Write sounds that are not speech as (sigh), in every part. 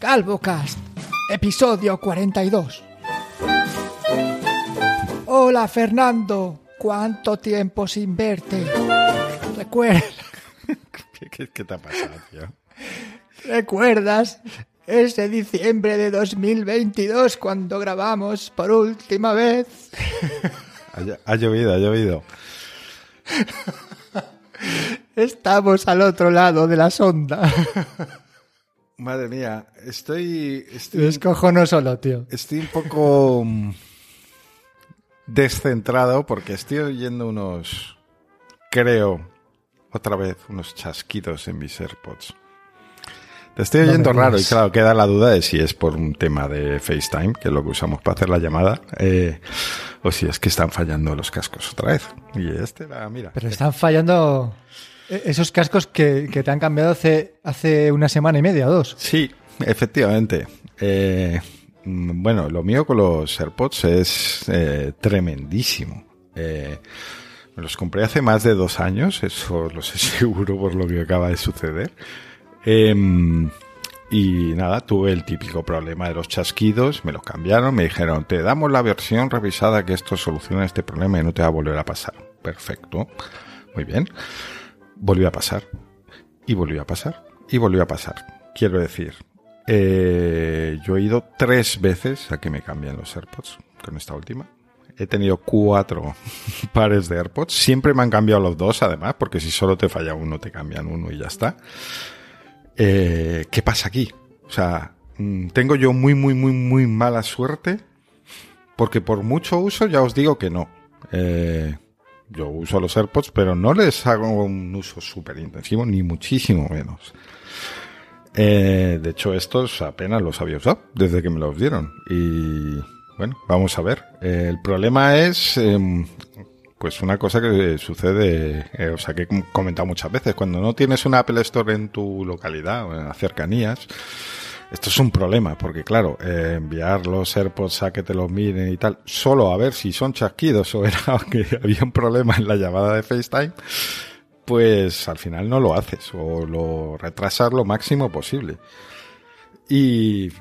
CalvoCast, episodio 42. Hola Fernando, ¿cuánto tiempo sin verte? Recuerda, (laughs) ¿Qué, te ha pasado, tío? ¿Recuerdas ese diciembre de 2022 cuando grabamos por última vez? (laughs) Ha, ha llovido, ha llovido. (laughs) Estamos al otro lado de la sonda. Madre mía, estoy, Es estoy, cojono solo, tío. estoy un poco mm, descentrado porque estoy oyendo unos, creo, otra vez, unos chasquidos en mis AirPods. Te estoy No oyendo raro y claro, queda la duda de si es por un tema de FaceTime, que es lo que usamos para hacer la llamada, eh, o si es que están fallando los cascos otra vez. Y este era, mira. Pero están fallando esos cascos que, que te han cambiado hace, hace una semana y media dos. Sí, efectivamente. Eh, bueno, lo mío con los AirPods es eh, tremendísimo. Eh, me los compré hace más de dos años, eso lo sé (laughs) seguro por lo que acaba de suceder. Em, y nada, tuve el típico problema de los chasquidos, me los cambiaron, me dijeron, te damos la versión revisada que esto soluciona este problema y no te va a volver a pasar. Perfecto, muy bien. Volvió a pasar, y volvió a pasar, y volvió a pasar. Quiero decir, eh, yo he ido tres veces a que me cambien los AirPods con esta última. He tenido cuatro (laughs) pares de AirPods. Siempre me han cambiado los dos, además, porque si solo te falla uno, te cambian uno y ya está. Eh, ¿Qué pasa aquí? O sea, mm, tengo yo muy, muy, muy, muy mala suerte, porque por mucho uso ya os digo que no. Eh, yo uso los AirPods, pero no les hago un uso súper intensivo, ni muchísimo menos. Eh, de hecho, estos apenas los había usado desde que me los dieron. Y bueno, vamos a ver. Eh, el problema es, em, pues una cosa que sucede, eh, o sea, que he com- comentado muchas veces, cuando no tienes un Apple Store en tu localidad o en las cercanías, esto es un problema, porque claro, eh, enviar los AirPods a que te los miren y tal, solo a ver si son chasquidos o (laughs) era que había un problema en la llamada de FaceTime, pues al final no lo haces o lo retrasas lo máximo posible. Y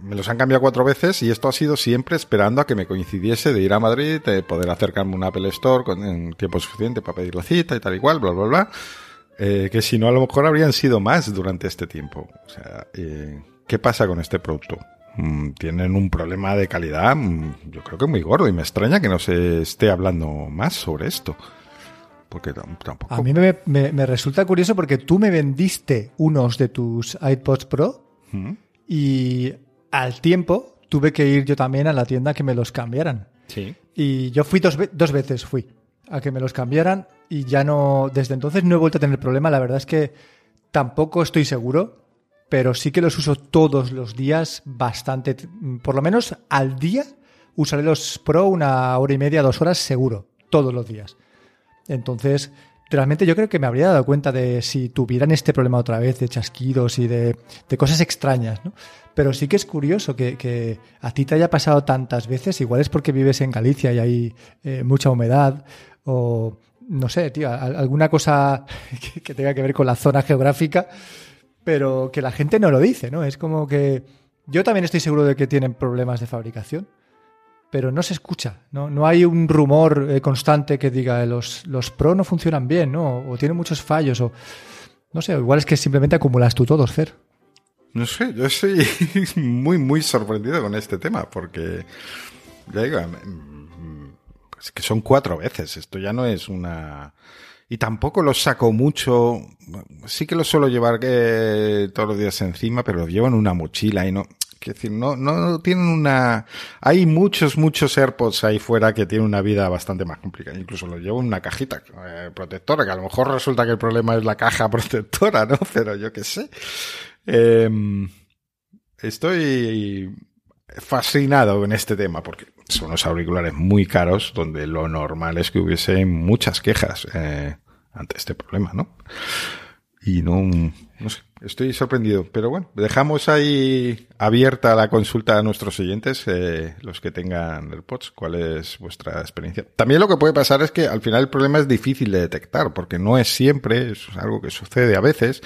me los han cambiado cuatro veces y esto ha sido siempre esperando a que me coincidiese de ir a Madrid, de poder acercarme a un Apple Store con tiempo suficiente para pedir la cita y tal y cual, bla, bla, bla. Eh, que si no, a lo mejor habrían sido más durante este tiempo. O sea, eh, ¿qué pasa con este producto? Mm, Tienen un problema de calidad, mm, yo creo que muy gordo, y me extraña que no se esté hablando más sobre esto. Porque tam- tampoco. A mí me, me- me resulta curioso porque tú me vendiste unos de tus iPods Pro ¿Mm? y al tiempo tuve que ir yo también a la tienda a que me los cambiaran. Sí. Y yo fui dos, dos veces, fui a que me los cambiaran y ya no, desde entonces no he vuelto a tener problema. La verdad es que tampoco estoy seguro, pero sí que los uso todos los días bastante, por lo menos al día usaré los Pro una hora y media, dos horas seguro, todos los días. Entonces, realmente yo creo que me habría dado cuenta de si tuvieran este problema otra vez de chasquidos y de, de cosas extrañas, ¿no? Pero sí que es curioso que, que a ti te haya pasado tantas veces, igual es porque vives en Galicia y hay eh, mucha humedad o no sé, tío, al- alguna cosa (laughs) que tenga que ver con la zona geográfica, pero que la gente no lo dice, ¿no? Es como que yo también estoy seguro de que tienen problemas de fabricación, pero no se escucha, ¿no? No hay un rumor eh, constante que diga "Eh, los, los Pro no funcionan bien, ¿no? O tienen muchos fallos, o no sé, igual es que simplemente acumulas tú todos, Fer. No sé, yo estoy (laughs) muy, muy sorprendido con este tema, porque, ya digo, mm, es que son cuatro veces, esto ya no es una... Y tampoco los saco mucho, sí que los suelo llevar eh, todos los días encima, pero los llevo en una mochila y no... Quiero decir, no, no tienen una... Hay muchos, muchos AirPods ahí fuera que tienen una vida bastante más complicada. Incluso los llevo en una cajita eh, protectora, que a lo mejor resulta que el problema es la caja (laughs) protectora, ¿no? Pero yo qué sé. Eh, estoy fascinado en este tema porque son unos auriculares muy caros donde lo normal es que hubiese muchas quejas eh, ante este problema, ¿no? Y no, sé, estoy sorprendido. Pero bueno, dejamos ahí abierta la consulta a nuestros oyentes, eh, los que tengan AirPods, cuál es vuestra experiencia. También lo que puede pasar es que al final el problema es difícil de detectar, porque no es siempre, es algo que sucede a veces,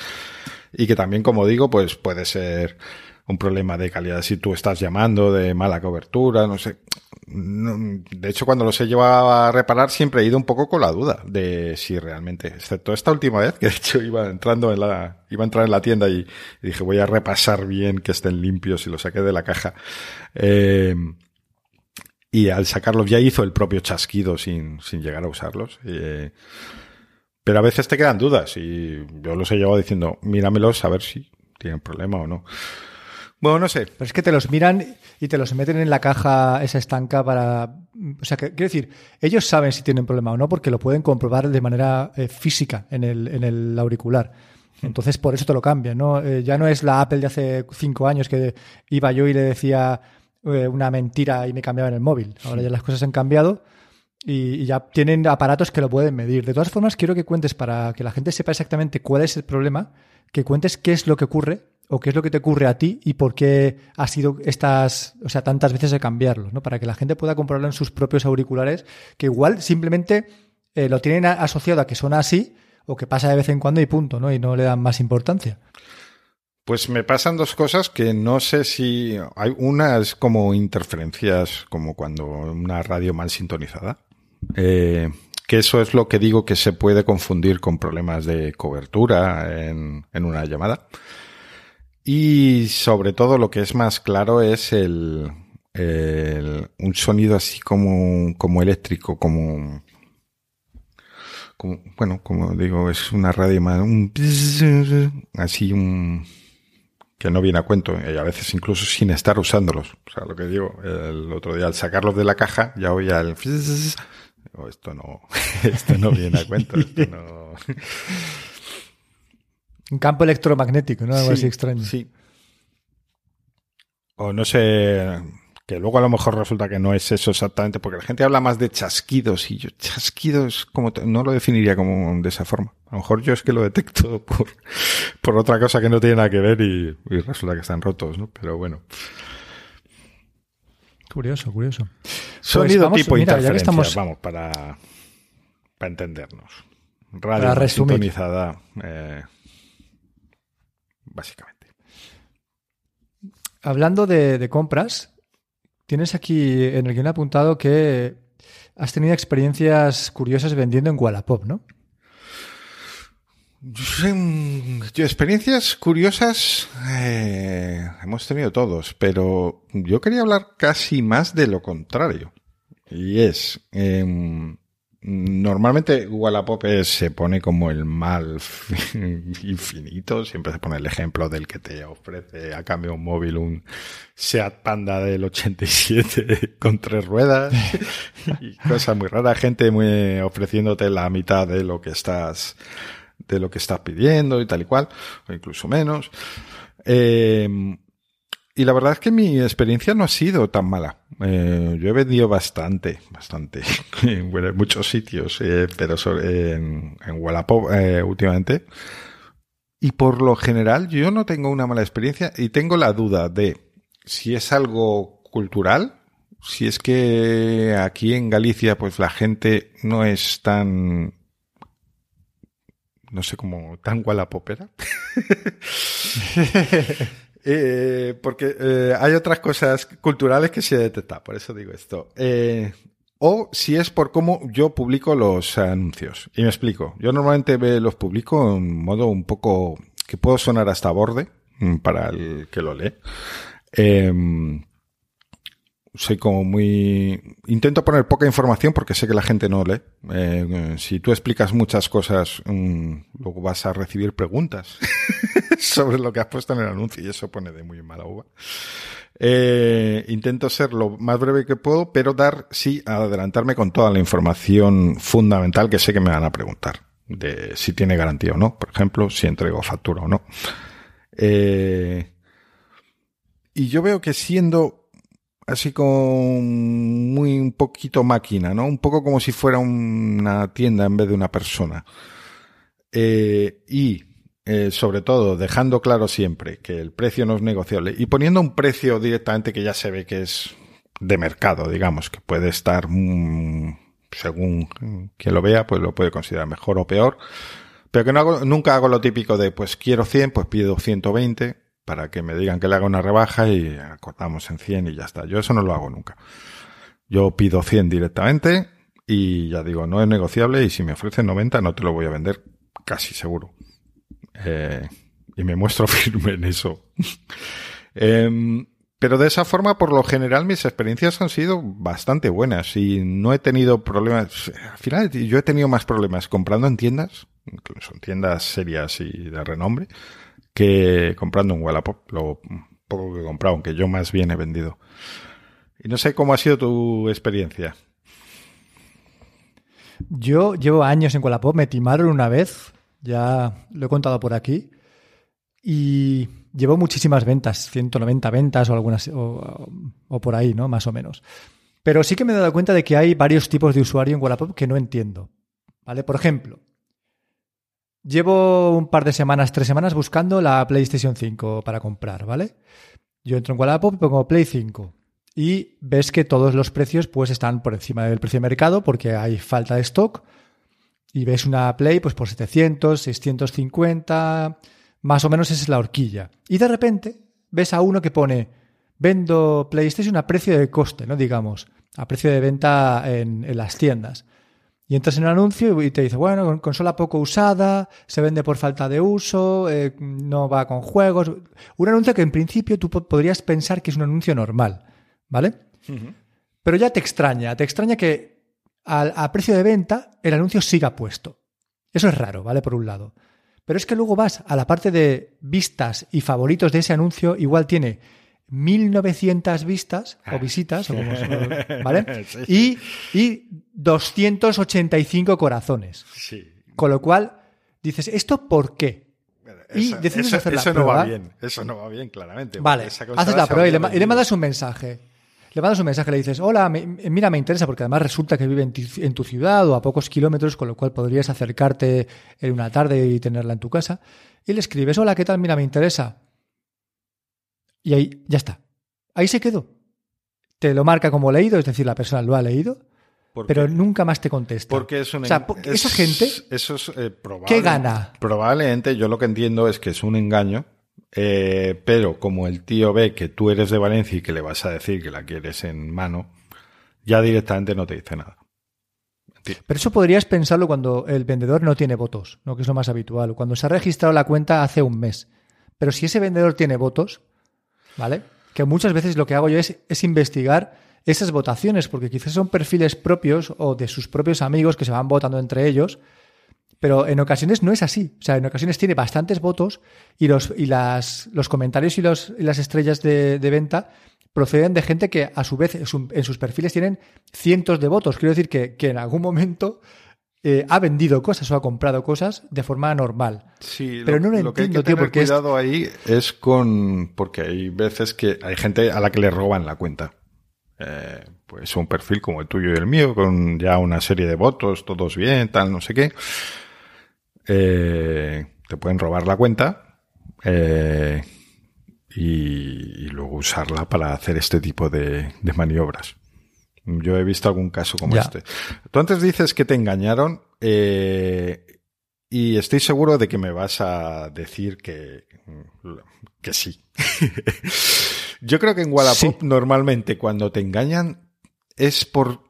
y que también, como digo, pues puede ser un problema de calidad si tú estás llamando de mala cobertura, no sé. de hecho, cuando los he llevado a reparar, siempre he ido un poco con la duda de si realmente, excepto esta última vez, que de hecho iba entrando en la, iba a entrar en la tienda y, dije voy a repasar bien que estén limpios y los saqué de la caja. Eh, y al sacarlos ya hizo el propio chasquido sin, sin llegar a usarlos. Eh, pero a veces te quedan dudas y yo los he llevado diciendo, míramelos a ver si tienen problema o no. Bueno, no sé. Pero es que te los miran y te los meten en la caja esa estanca para... O sea, que, quiero decir, ellos saben si tienen problema o no porque lo pueden comprobar de manera eh, física en el, en el auricular. Entonces, por eso te lo cambian, ¿no? Eh, ya no es la Apple de hace cinco años que iba yo y le decía eh, una mentira y me cambiaban el móvil. Ahora ya las cosas han cambiado y, y, ya tienen aparatos que lo pueden medir. De todas formas, quiero que cuentes para que la gente sepa exactamente cuál es el problema, que cuentes qué es lo que ocurre o qué es lo que te ocurre a ti y por qué ha sido estas, o sea, tantas veces de cambiarlos, ¿no? Para que la gente pueda comprobarlo en sus propios auriculares, que igual simplemente eh, lo tienen asociado a que suena así o que pasa de vez en cuando y punto, ¿no? Y no le dan más importancia. Pues me pasan dos cosas que no sé si hay una es como interferencias, como cuando una radio mal sintonizada. Eh, que eso es lo que digo que se puede confundir con problemas de cobertura en, en una llamada. Y sobre todo lo que es más claro es el, un sonido así como, como eléctrico, como, bueno, como digo, es una radio más, un, (laughs) así un, que no viene a cuento, y a veces incluso sin estar usándolos. O sea, lo que digo, el otro día al sacarlos de la caja, ya oía el, (laughs) esto no, (laughs) esto no viene a cuento, esto no. Un campo electromagnético, ¿no? Algo así extraño. Sí. O no sé, que luego a lo mejor resulta que no es eso exactamente, porque la gente habla más de chasquidos y yo chasquidos como no lo definiría como de esa forma. A lo mejor yo es que lo detecto (laughs) por, por otra cosa que no tiene nada que ver y, resulta que están rotos, ¿no? Pero bueno. Curioso, curioso. Sonido pues tipo mira, vamos, para, para entendernos. Radio sintonizada. Eh, básicamente. Hablando de, compras, tienes aquí en el guion apuntado que has tenido experiencias curiosas vendiendo en Wallapop, ¿no? Yo, experiencias curiosas eh, hemos tenido todos, pero yo quería hablar casi más de lo contrario. Y es, em, Normalmente Wallapop se pone como el mal (laughs) infinito. Siempre se pone el ejemplo del que te ofrece a cambio un móvil un Seat Panda del 87 (laughs) con tres ruedas y cosas muy raras. Gente muy ofreciéndote la mitad de lo que estás de lo que estás pidiendo y tal y cual, o incluso menos. Eh, y la verdad es que mi experiencia no ha sido tan mala. Eh, yo he vendido bastante, bastante, (laughs) en muchos sitios, eh, pero en, en Wallapop eh, últimamente. Y por lo general yo no tengo una mala experiencia y tengo la duda de si es algo cultural, si es que aquí en Galicia pues la gente no es tan no sé cómo tan wallapopera (laughs) Eh, porque eh, hay otras cosas culturales que se detectan, por eso digo esto. Eh, o si es por cómo yo publico los anuncios. Y me explico. Yo normalmente los publico en modo un poco que puedo sonar hasta borde mm, para el que lo lee. Em, soy como muy... Intento poner poca información porque sé que la gente no lee. Eh, si tú explicas muchas cosas, mm, luego vas a recibir preguntas (laughs) (laughs) sobre lo que has puesto en el anuncio y eso pone de muy mala uva. Eh, intento ser lo más breve que puedo, pero dar, sí, adelantarme con toda la información fundamental que sé que me van a preguntar. De si tiene garantía o no, por ejemplo, si entrego factura o no. Eh, y yo veo que siendo así como muy un poquito máquina, ¿no? Un poco como si fuera una tienda en vez de una persona. Eh, y eh, sobre todo dejando claro siempre que el precio no es negociable y poniendo un precio directamente que ya se ve que es de mercado, digamos, que puede estar mm, según quien lo vea, pues lo puede considerar mejor o peor. Pero que no hago, nunca hago lo típico de, pues quiero 100, pues pido 120 para que me digan que le haga una rebaja y acordamos en 100 y ya está. Yo eso no lo hago nunca. Yo pido 100 directamente y ya digo, no es negociable y si me ofrecen 90 no te lo voy a vender casi seguro. Eh, y me muestro (laughs) firme en eso. Em, pero de esa forma, por lo general, mis experiencias han sido bastante buenas y no he tenido problemas. Al final, yo he tenido más problemas comprando en tiendas, incluso en tiendas serias y de renombre, que comprando en Wallapop, lo poco que he comprado, aunque yo más bien he vendido. Y no sé cómo ha sido tu experiencia. Yo llevo años en Wallapop, me timaron una vez, ya lo he contado por aquí, y llevo muchísimas ventas, 190 ventas o algunas, o, por ahí, ¿no? Más o menos. Pero sí que me he dado cuenta de que hay varios tipos de usuario en Wallapop que no entiendo. ¿Vale? Por ejemplo, llevo un par de semanas, tres semanas buscando la PlayStation 5 para comprar, ¿vale? Yo entro en Wallapop y pongo Play 5 y ves que todos los precios pues están por encima del precio de mercado porque hay falta de stock y ves una Play pues por 700, 650, más o menos esa es la horquilla. Y de repente ves a uno que pone vendo PlayStation a precio de coste, ¿no? Digamos, a precio de venta en, las tiendas. Y entras en un anuncio y te dice, bueno, consola poco usada, se vende por falta de uso, eh, no va con juegos. Un anuncio que en principio tú podrías pensar que es un anuncio normal. ¿vale? Pero ya te extraña, te extraña que a precio de venta el anuncio siga puesto. Eso es raro, ¿vale? Por un lado. Pero es que luego vas a la parte de vistas y favoritos de ese anuncio, igual tiene 1900 vistas o ah. visitas, ¿vale? (laughs) Y, y 285 corazones. Con lo cual dices, ¿esto por qué? y decides hacer la eso no va bien, eso no va bien, claramente. Vale, haces la prueba y le, y le mandas un mensaje le mandas un mensaje, le dices, hola, mira, me interesa, porque además resulta que vive en tu, ciudad o a pocos kilómetros, con lo cual podrías acercarte en una tarde y tenerla en tu casa. Y le escribes, hola, ¿qué tal? Mira, me interesa. Y ahí ya está. Ahí se quedó. Te lo marca como leído, es decir, la persona lo ha leído, pero nunca más te contesta. Porque es o sea, esa gente, eso es, eh, ¿qué gana? Probablemente, yo lo que entiendo es que es un engaño eh, pero como el tío ve que tú eres de Valencia y que le vas a decir que la quieres en mano, ya directamente no te dice nada. Pero eso podrías pensarlo cuando el vendedor no tiene votos, ¿no? que es lo más habitual, o cuando se ha registrado la cuenta hace un mes. Pero si ese vendedor tiene votos, ¿vale? Que muchas veces lo que hago yo es, es investigar esas votaciones, porque quizás son perfiles propios o de sus propios amigos que se van votando entre ellos pero en ocasiones no es así. O sea, en ocasiones tiene bastantes votos y los, y las, los comentarios y, los, las estrellas de, venta proceden de gente que a su vez en sus perfiles tienen cientos de votos. Quiero decir que, en algún momento eh, ha vendido cosas o ha comprado cosas de forma normal. Sí, pero no lo, que hay que tener cuidado ahí es con porque hay veces que hay gente a la que le roban la cuenta. Eh, pues un perfil como el tuyo y el mío con ya una serie de votos, todos bien, tal, no sé qué eh, te pueden robar la cuenta eh, y, luego usarla para hacer este tipo de, maniobras. Yo he visto algún caso como este. Tú antes dices que te engañaron eh, y estoy seguro de que me vas a decir que, que sí. (laughs) Yo creo que en Wallapop normalmente cuando te engañan es por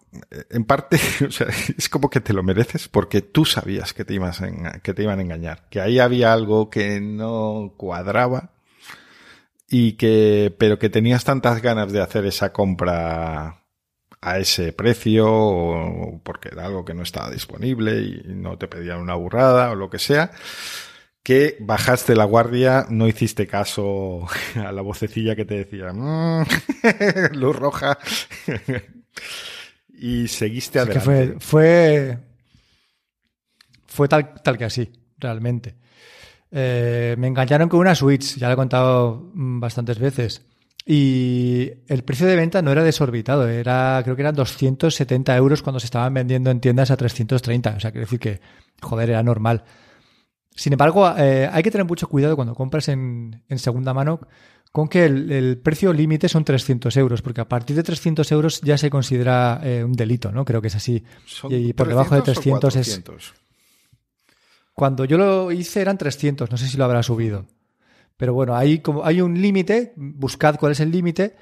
en parte, (laughs) o sea, es como que te lo mereces porque tú sabías que te, ibas que te iban a engañar, que ahí había algo que no cuadraba y que, pero que tenías tantas ganas de hacer esa compra a ese precio o porque era algo que no estaba disponible y no te pedían una burrada o lo que sea, que bajaste la guardia, no hiciste caso (laughs) a la vocecilla que te decía, mm, (laughs) luz roja y seguiste adelante. fue, fue, fue tal, tal que así, realmente. Eh, me engañaron con una Switch, ya lo he contado mm, bastantes veces. Y el precio de venta no era desorbitado, era, creo que eran 270 euros cuando se estaban vendiendo en tiendas a 330. O sea, quiero decir que, joder, era normal. Sin embargo, eh, hay que tener mucho cuidado cuando compras en, en segunda mano con que el, precio límite son 300 euros, porque a partir de 300 euros ya se considera eh, un delito, ¿no? Creo que es así. y por debajo de 300 es... Cuando yo lo hice eran 300, no sé si lo habrá subido. Pero bueno, hay, como, hay un límite, buscad cuál es el límite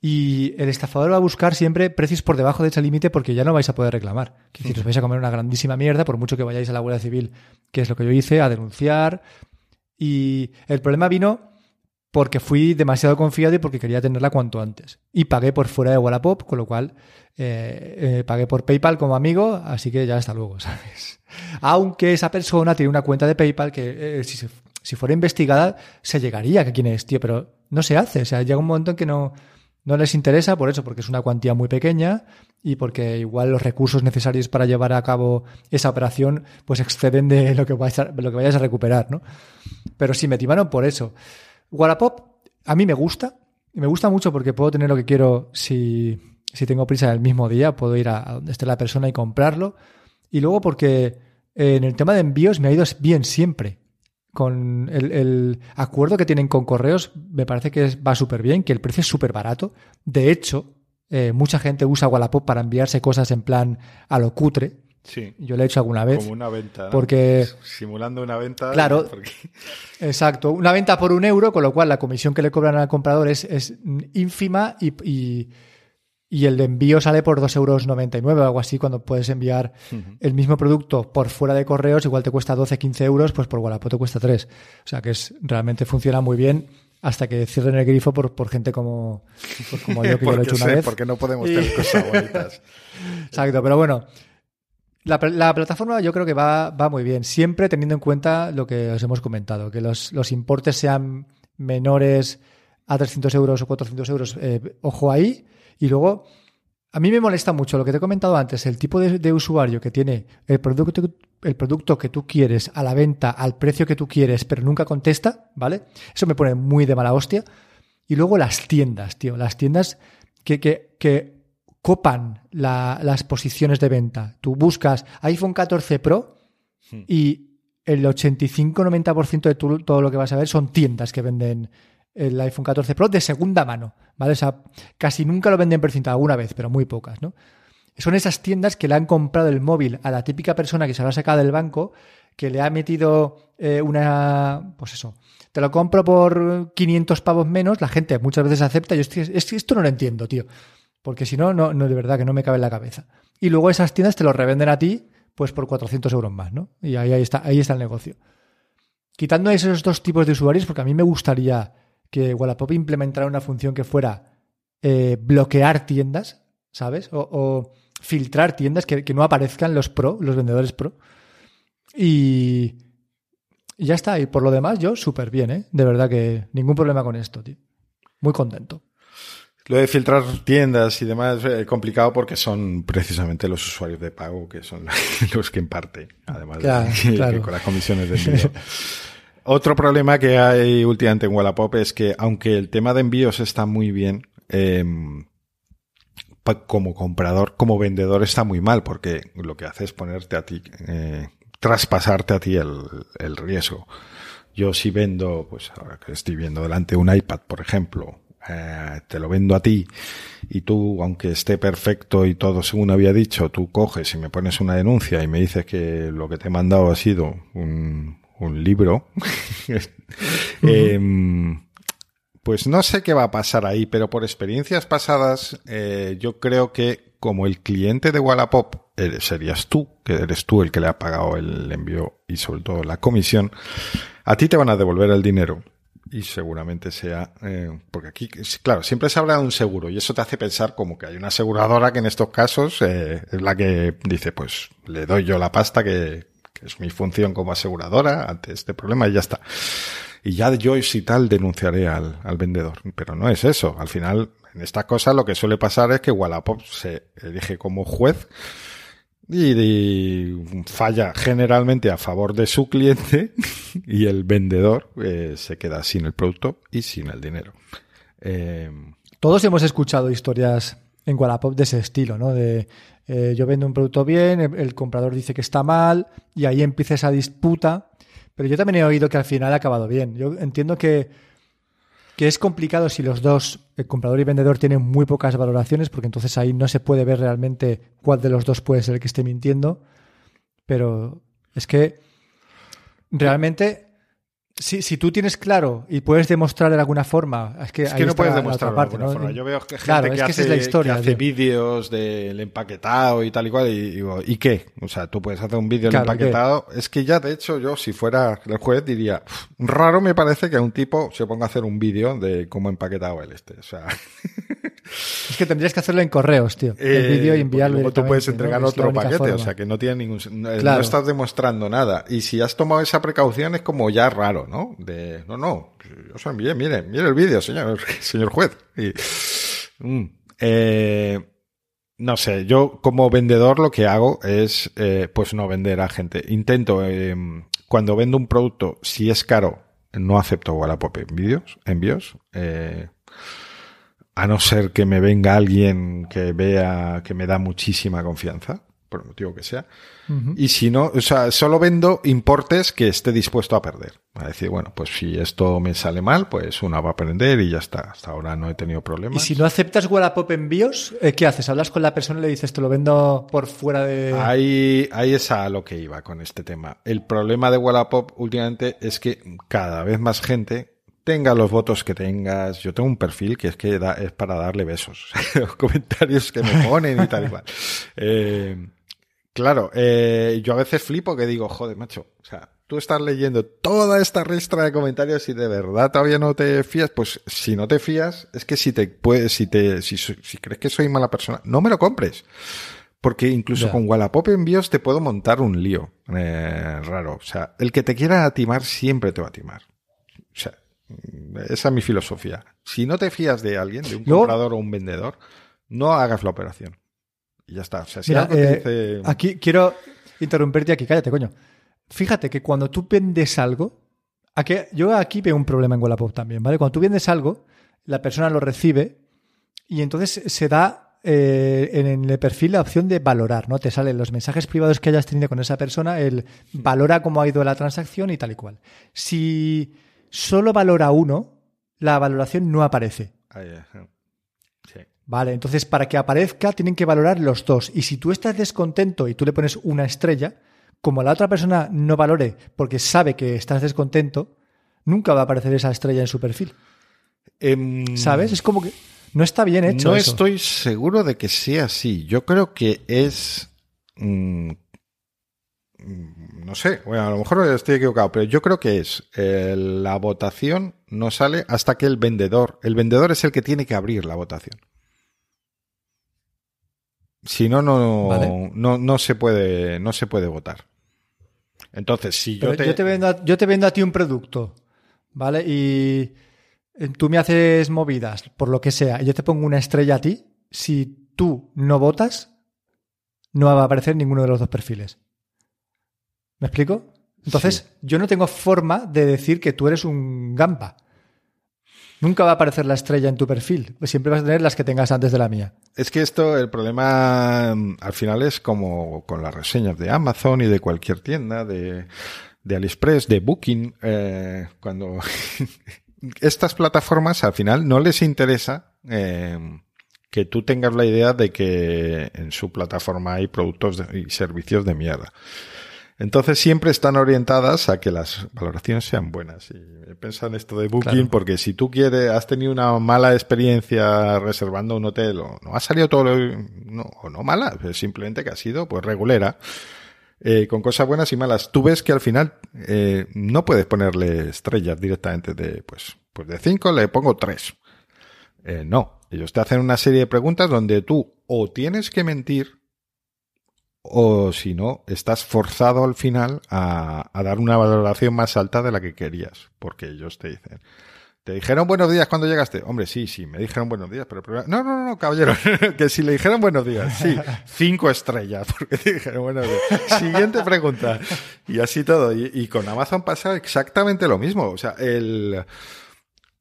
y el estafador va a buscar siempre precios por debajo de ese límite porque ya no vais a poder reclamar. Es decir, os vais a comer una grandísima mierda por mucho que vayáis a la Guardia Civil, que es lo que yo hice, a denunciar. Y el problema vino porque fui demasiado confiado y porque quería tenerla cuanto antes. Y pagué por fuera de Wallapop, con lo cual eh, eh, pagué por PayPal como amigo, así que ya hasta luego, (laughs) ¿sabes? Aunque esa persona tiene una cuenta de PayPal que eh, si, si fuera investigada se llegaría a quién es, tío, pero no se hace. O sea, llega un momento en que no, no les interesa por eso, porque es una cuantía muy pequeña y porque igual los recursos necesarios para llevar a cabo esa operación pues exceden de lo que vayas a, lo que vayas a recuperar, ¿no? Pero sí, me timaron por eso. Wallapop a mí me gusta, me gusta mucho porque puedo tener lo que quiero si, si tengo prisa el mismo día, puedo ir a, donde esté la persona y comprarlo. Y luego porque en el tema de envíos me ha ido bien siempre. Con el, acuerdo que tienen con correos, me parece que va súper bien, que el precio es súper barato. De hecho, eh, mucha gente usa Wallapop para enviarse cosas en plan a lo cutre. Sí. Yo lo he hecho alguna vez. Como una venta. ¿no? Porque. Simulando una venta. Claro. porque- (laughs) Exacto. Una venta por un euro, con lo cual la comisión que le cobran al comprador es, es ínfima y, y, y el envío sale por 2,99 euros o algo así cuando puedes enviar el mismo producto por fuera de correos, igual te cuesta 12, 15 euros, pues por Wallapop te cuesta 3. O sea que es, realmente funciona muy bien hasta que cierren el grifo por, por gente como, pues como yo, que yo lo he hecho una sé, vez. porque no podemos Y- tener cosas bonitas. (laughs) Exacto, pero bueno, la, la plataforma yo creo que va, va muy bien, siempre teniendo en cuenta lo que os hemos comentado, que los, los importes sean menores a 300 euros o 400 euros, eh, ojo ahí, y luego... A mí me molesta mucho lo que te he comentado antes, el tipo de, de usuario que tiene el producto, el producto que tú quieres a la venta al precio que tú quieres, pero nunca contesta, ¿vale? Eso me pone muy de mala hostia. Y luego las tiendas, tío. Las tiendas que, que, que copan la- las posiciones de venta. Tú buscas iPhone 14 Pro y el 85-90% de tu- todo lo que vas a ver son tiendas que venden el iPhone 14 Pro de segunda mano, ¿vale? O sea, casi nunca lo venden precintado, alguna vez, pero muy pocas, ¿no? Son esas tiendas que le han comprado el móvil a la típica persona que se lo ha sacado del banco, que le ha metido eh, una, pues eso, te lo compro por 500 pavos menos, la gente muchas veces acepta, yo estoy, esto no lo entiendo, tío, porque si no, no, de verdad que no me cabe en la cabeza. Y luego esas tiendas te lo revenden a ti, pues por 400 euros más, ¿no? Y ahí, ahí está, ahí está el negocio. Quitando esos dos tipos de usuarios, porque a mí me gustaría que Wallapop implementara una función que fuera eh, bloquear tiendas, ¿sabes? O, o filtrar tiendas que, que no aparezcan los pro, los vendedores pro. Y, y ya está. Y por lo demás, yo súper bien, ¿eh? De verdad que ningún problema con esto, tío. Muy contento. Lo de filtrar tiendas y demás es complicado porque son precisamente los usuarios de pago que son (laughs) los que en parte, además Claro, de (laughs) que claro. con las comisiones de envío. (laughs) Otro problema que hay últimamente en Wallapop es que aunque el tema de envíos está muy bien, eh, pa- como comprador, como vendedor está muy mal porque lo que hace es ponerte a ti, eh, traspasarte a ti el, el riesgo. Yo si vendo, pues ahora que estoy viendo delante un iPad, por ejemplo, eh, te lo vendo a ti. Y tú, aunque esté perfecto y todo según había dicho, tú coges y me pones una denuncia y me dices que lo que te he mandado ha sido un, un libro, (laughs) em, pues no sé qué va a pasar ahí, pero por experiencias pasadas, eh, yo creo que como el cliente de Wallapop eres- serías tú, que eres tú el que le ha pagado el envío y sobre todo la comisión, a ti te van a devolver el dinero. Y seguramente sea, eh, porque aquí, claro, siempre se habla de un seguro y eso te hace pensar como que hay una aseguradora que en estos casos eh, es la que dice, pues le doy yo la pasta que, que es mi función como aseguradora ante este problema y ya está. Y ya yo si tal denunciaré al, al vendedor. Pero no es eso. Al final, en estas cosas lo que suele pasar es que Wallapop se elige como juez y, y falla generalmente a favor de su cliente (laughs) y el vendedor eh, se queda sin el producto y sin el dinero. Eh, Todos hemos escuchado historias en Wallapop de ese estilo, ¿no? De eh, yo vendo un producto bien, el, el comprador dice que está mal y ahí empieza esa disputa. Pero yo también he oído que al final ha acabado bien. Yo entiendo que, que es complicado si los dos, el comprador y vendedor, tienen muy pocas valoraciones, porque entonces ahí no se puede ver realmente cuál de los dos puede ser el que esté mintiendo. Pero es que realmente si, si tú tienes claro y puedes demostrar de alguna forma, es que, Es que no puedes otra de alguna ¿no? forma. Yo veo que gente Claro, que, es que hace, es la historia, que hace vídeos del empaquetado y tal y cual, y digo, ¿y qué? O sea, tú puedes hacer un vídeo del Claro, ¿qué? empaquetado. Es que ya, de hecho, yo, si fuera el juez, diría, "Uf, raro me parece que un tipo se ponga a hacer un vídeo de cómo empaquetado el este. O sea, (laughs) Es que tendrías que hacerlo en correos, tío. eh, el vídeo y enviarlo. luego tú puedes entregar ¿no? Otro paquete, o sea, que no tiene ningún, no, no estás demostrando nada. Y si has tomado esa precaución es como ya raro, ¿no? De, no, no, yo os envié, mire, mire el vídeo, señor, (laughs) señor juez. Y, mm, eh, no sé, yo como vendedor lo que hago es, eh, pues no vender a gente. Intento, eh, cuando vendo un producto, si es caro, no acepto Wallapop envíos, envíos. Eh, a no ser que me venga alguien que vea que me da muchísima confianza, por el motivo que sea. Y si no, o sea, solo vendo importes que esté dispuesto a perder. A decir, bueno, pues si esto me sale mal, pues una va a aprender y ya está. Hasta ahora no he tenido Y problemas. si no aceptas Wallapop envíos, eh, ¿qué haces? ¿Hablas con la persona y le dices, te lo vendo por fuera de. Ahí, ahí es a lo que iba con este tema. El problema de Wallapop últimamente es que cada vez más gente tenga los votos que tengas. Yo tengo un perfil que es que da- es para darle besos. (laughs) Los comentarios que me ponen y tal y cual. Eh, claro, eh, yo a veces flipo que digo, joder, macho, o sea, tú estás leyendo toda esta ristra de comentarios y de verdad todavía no te fías, pues si no te fías, es que si te puedes, si te, si, crees que soy mala persona, no me lo compres. Porque incluso Ya. con Wallapop envíos te puedo montar un lío eh, raro. O sea, el que te quiera timar siempre te va a timar. O sea, esa es mi filosofía. Si no te fías de alguien, de un comprador o un vendedor, no hagas la operación. Y ya está. O sea, si Mira, algo te eh, dice... Aquí quiero interrumpirte aquí, cállate, coño. Fíjate que cuando tú vendes algo, a que- yo aquí veo un problema en Wallapop también, ¿vale? Cuando tú vendes algo, la persona lo recibe y entonces se da eh, en el perfil la opción de valorar, ¿no? Te salen los mensajes privados que hayas tenido con esa persona, el valora cómo ha ido la transacción y tal y cual. Si solo valora uno, la valoración no aparece. Sí. Vale, entonces para que aparezca tienen que valorar los dos. Y si tú estás descontento y tú le pones una estrella, como la otra persona no valore porque sabe que estás descontento, nunca va a aparecer esa estrella en su perfil. Em, ¿Sabes? Es como que no está bien hecho. no eso. estoy seguro de que sea así. Yo creo que es. mm, no sé, bueno, a lo mejor estoy equivocado, pero yo creo que es eh, la votación no sale hasta que el vendedor, el vendedor es el que tiene que abrir la votación. Si no, no, Vale. no, no se puede, no se puede votar. Entonces, si Pero yo te, yo te vendo a, yo te vendo a ti un producto, ¿vale? Y eh, tú me haces movidas, por lo que sea, y yo te pongo una estrella a ti, si tú no votas, no va a aparecer ninguno de los dos perfiles. ¿Me explico? Entonces, yo no tengo forma de decir que tú eres un gamba. Nunca va a aparecer la estrella en tu perfil. Siempre vas a tener las que tengas antes de la mía. Es que esto, el problema mm, al final es como con las reseñas de Amazon y de cualquier tienda, de, de AliExpress, de Booking, eh, cuando (laughs) estas plataformas al final no les interesa eh, que tú tengas la idea de que en su plataforma hay productos y servicios de mierda. Entonces siempre están orientadas a que las valoraciones sean buenas. Y he pensado en esto de Booking Claro. porque si tú quieres, has tenido una mala experiencia reservando un hotel o no ha salido todo lo, no, o no mala, simplemente que ha sido pues regulera, eh, con cosas buenas y malas. Tú ves que al final eh, no puedes ponerle estrellas directamente de, pues, pues de cinco le pongo tres. Eh, no, ellos te hacen una serie de preguntas donde tú o tienes que mentir o si no, estás forzado al final a, a dar una valoración más alta de la que querías, porque ellos te dicen, ¿te dijeron buenos días cuando llegaste? Hombre, sí, sí, me dijeron buenos días, pero... pero- no, no, no, caballero, (laughs) que si le dijeron buenos días, sí, (laughs) cinco estrellas, (laughs) porque te dijeron buenos días. Siguiente pregunta. Y así todo. Y, y con Amazon pasa exactamente lo mismo. O sea, el...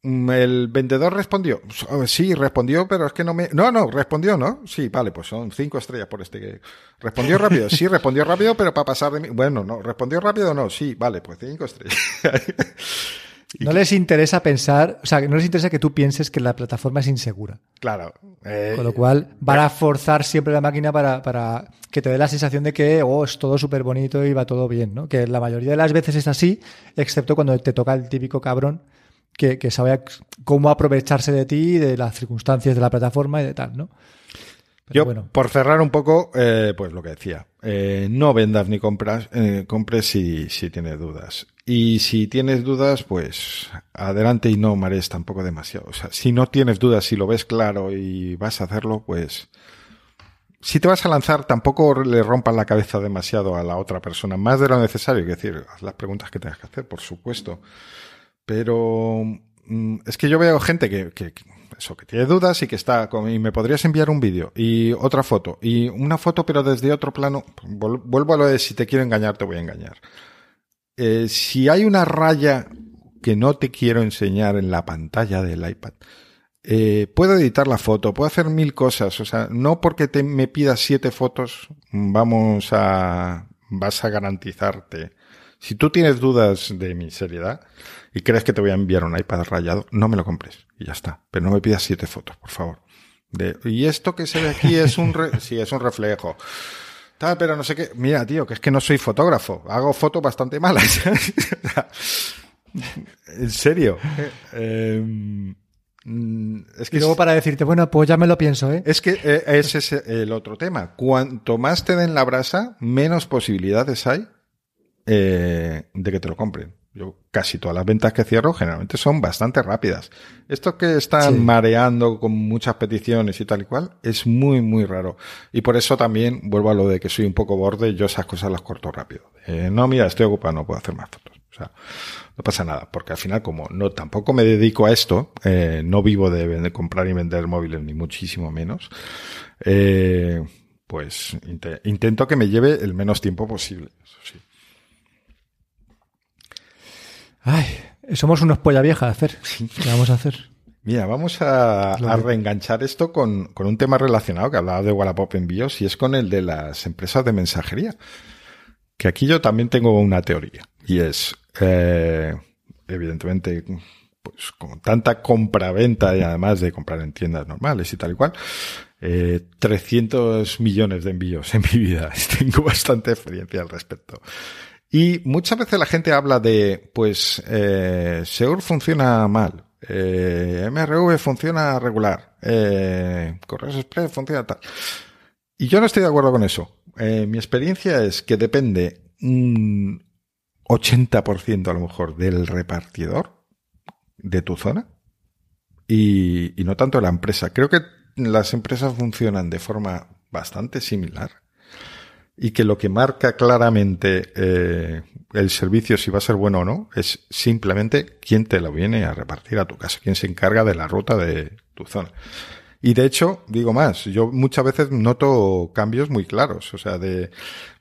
Mm, El vendedor respondió, sí, respondió, pero es que no me... No, no, respondió, ¿no? Sí, vale, pues son cinco estrellas por este que... Respondió rápido, sí, (laughs) respondió rápido, pero para pasar de mí... Bueno, no, respondió rápido, no, sí, vale, pues cinco estrellas. (laughs) No les interesa pensar, o sea, no les interesa que tú pienses que la plataforma es insegura. Claro. eh, Con lo cual, van a forzar siempre la máquina para, para que te dé la sensación de que oh, es todo súper bonito y va todo bien, ¿no? Que la mayoría de las veces es así, excepto cuando te toca el típico cabrón que, que sabe cómo aprovecharse de ti, de las circunstancias de la plataforma y de tal, ¿no? Pero Yo, bueno, por cerrar un poco, eh, pues lo que decía, eh, no vendas ni compras, eh, compres si, si tienes dudas. Y si tienes dudas, pues adelante y no marees tampoco demasiado. O sea, si no tienes dudas, si lo ves claro y vas a hacerlo, pues si te vas a lanzar, tampoco le rompas la cabeza demasiado a la otra persona, más de lo necesario. Es decir, haz las preguntas que tengas que hacer, por supuesto. Pero mm, es que yo veo gente que, que, que eso, que tiene dudas y que está y me podrías enviar un vídeo y otra foto y una foto pero desde otro plano. Vuelvo a lo de si te quiero engañar, te voy a engañar. Eh, si hay una raya que no te quiero enseñar en la pantalla del iPad, eh, puedo editar la foto, puedo hacer mil cosas. O sea, no porque te, me pidas siete fotos, vamos a, vas a garantizarte. Si tú tienes dudas de mi seriedad y crees que te voy a enviar un iPad rayado, no me lo compres y ya está. Pero no me pidas siete fotos, por favor. De, y esto que se ve aquí es un, re- (laughs) sí, es un reflejo. Tal, pero no sé qué. Mira, tío, que es que no soy fotógrafo. Hago fotos bastante malas. (laughs) En serio. Eh, es que y luego es- para decirte, bueno, pues ya me lo pienso, ¿eh? es que eh, ese es el otro tema. Cuanto más te den la brasa, menos posibilidades hay eh, de que te lo compren. Yo casi todas las ventas que cierro generalmente son bastante rápidas. Esto que están Sí. mareando con muchas peticiones y tal y cual es muy, muy raro. Y por eso también vuelvo a lo de que soy un poco borde, yo esas cosas las corto rápido. Eh, no, mira, estoy ocupado, no puedo hacer más fotos. O sea, no pasa nada, porque al final como no tampoco me dedico a esto, eh, no vivo de, comprar y vender móviles ni muchísimo menos, eh, pues inte- intento que me lleve el menos tiempo posible. Eso sí. Ay, somos unos polla vieja, hacer. ¿Qué vamos a hacer? Mira, vamos a, reenganchar esto con, con un tema relacionado que hablaba de Wallapop envíos y es con el de las empresas de mensajería. Que aquí yo también tengo una teoría y es, eh, evidentemente, pues con tanta compra-venta y además de comprar en tiendas normales y tal y cual, eh, 300 millones de envíos en mi vida. (laughs) Tengo bastante experiencia al respecto. Y muchas veces la gente habla de, pues, eh, funciona mal, eh, MRV funciona regular, eh, Correos Express funciona tal. Y yo no estoy de acuerdo con eso. Eh, mi experiencia es que depende un 80% a lo mejor del repartidor de tu zona y, y no tanto de la empresa. Creo que las empresas funcionan de forma bastante similar y que lo que marca claramente eh, el servicio, si va a ser bueno o no, es simplemente quién te lo viene a repartir a tu casa, quién se encarga de la ruta de tu zona. Y de hecho, digo más, yo muchas veces noto cambios muy claros. O sea, de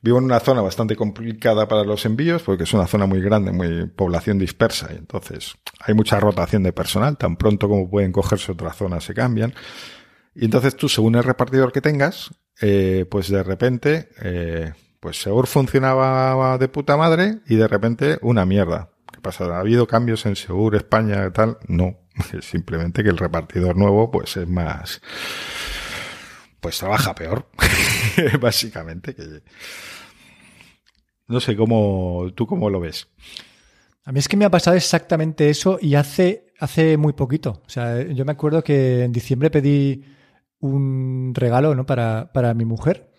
vivo en una zona bastante complicada para los envíos, porque es una zona muy grande, muy población dispersa, y entonces hay mucha rotación de personal, tan pronto como pueden cogerse otra zona se cambian. Y entonces tú, según el repartidor que tengas, eh, pues de repente, eh, pues Segur funcionaba de puta madre y de repente una mierda. ¿Qué pasa? ¿Ha habido cambios en Segur, España, tal? No. Es (laughs) simplemente que el repartidor nuevo, pues es más, pues trabaja peor. (laughs) Básicamente que, no sé cómo, tú cómo lo ves. A mí es que me ha pasado exactamente eso y hace, hace muy poquito. O sea, yo me acuerdo que en diciembre pedí un regalo ¿no? para, para mi mujer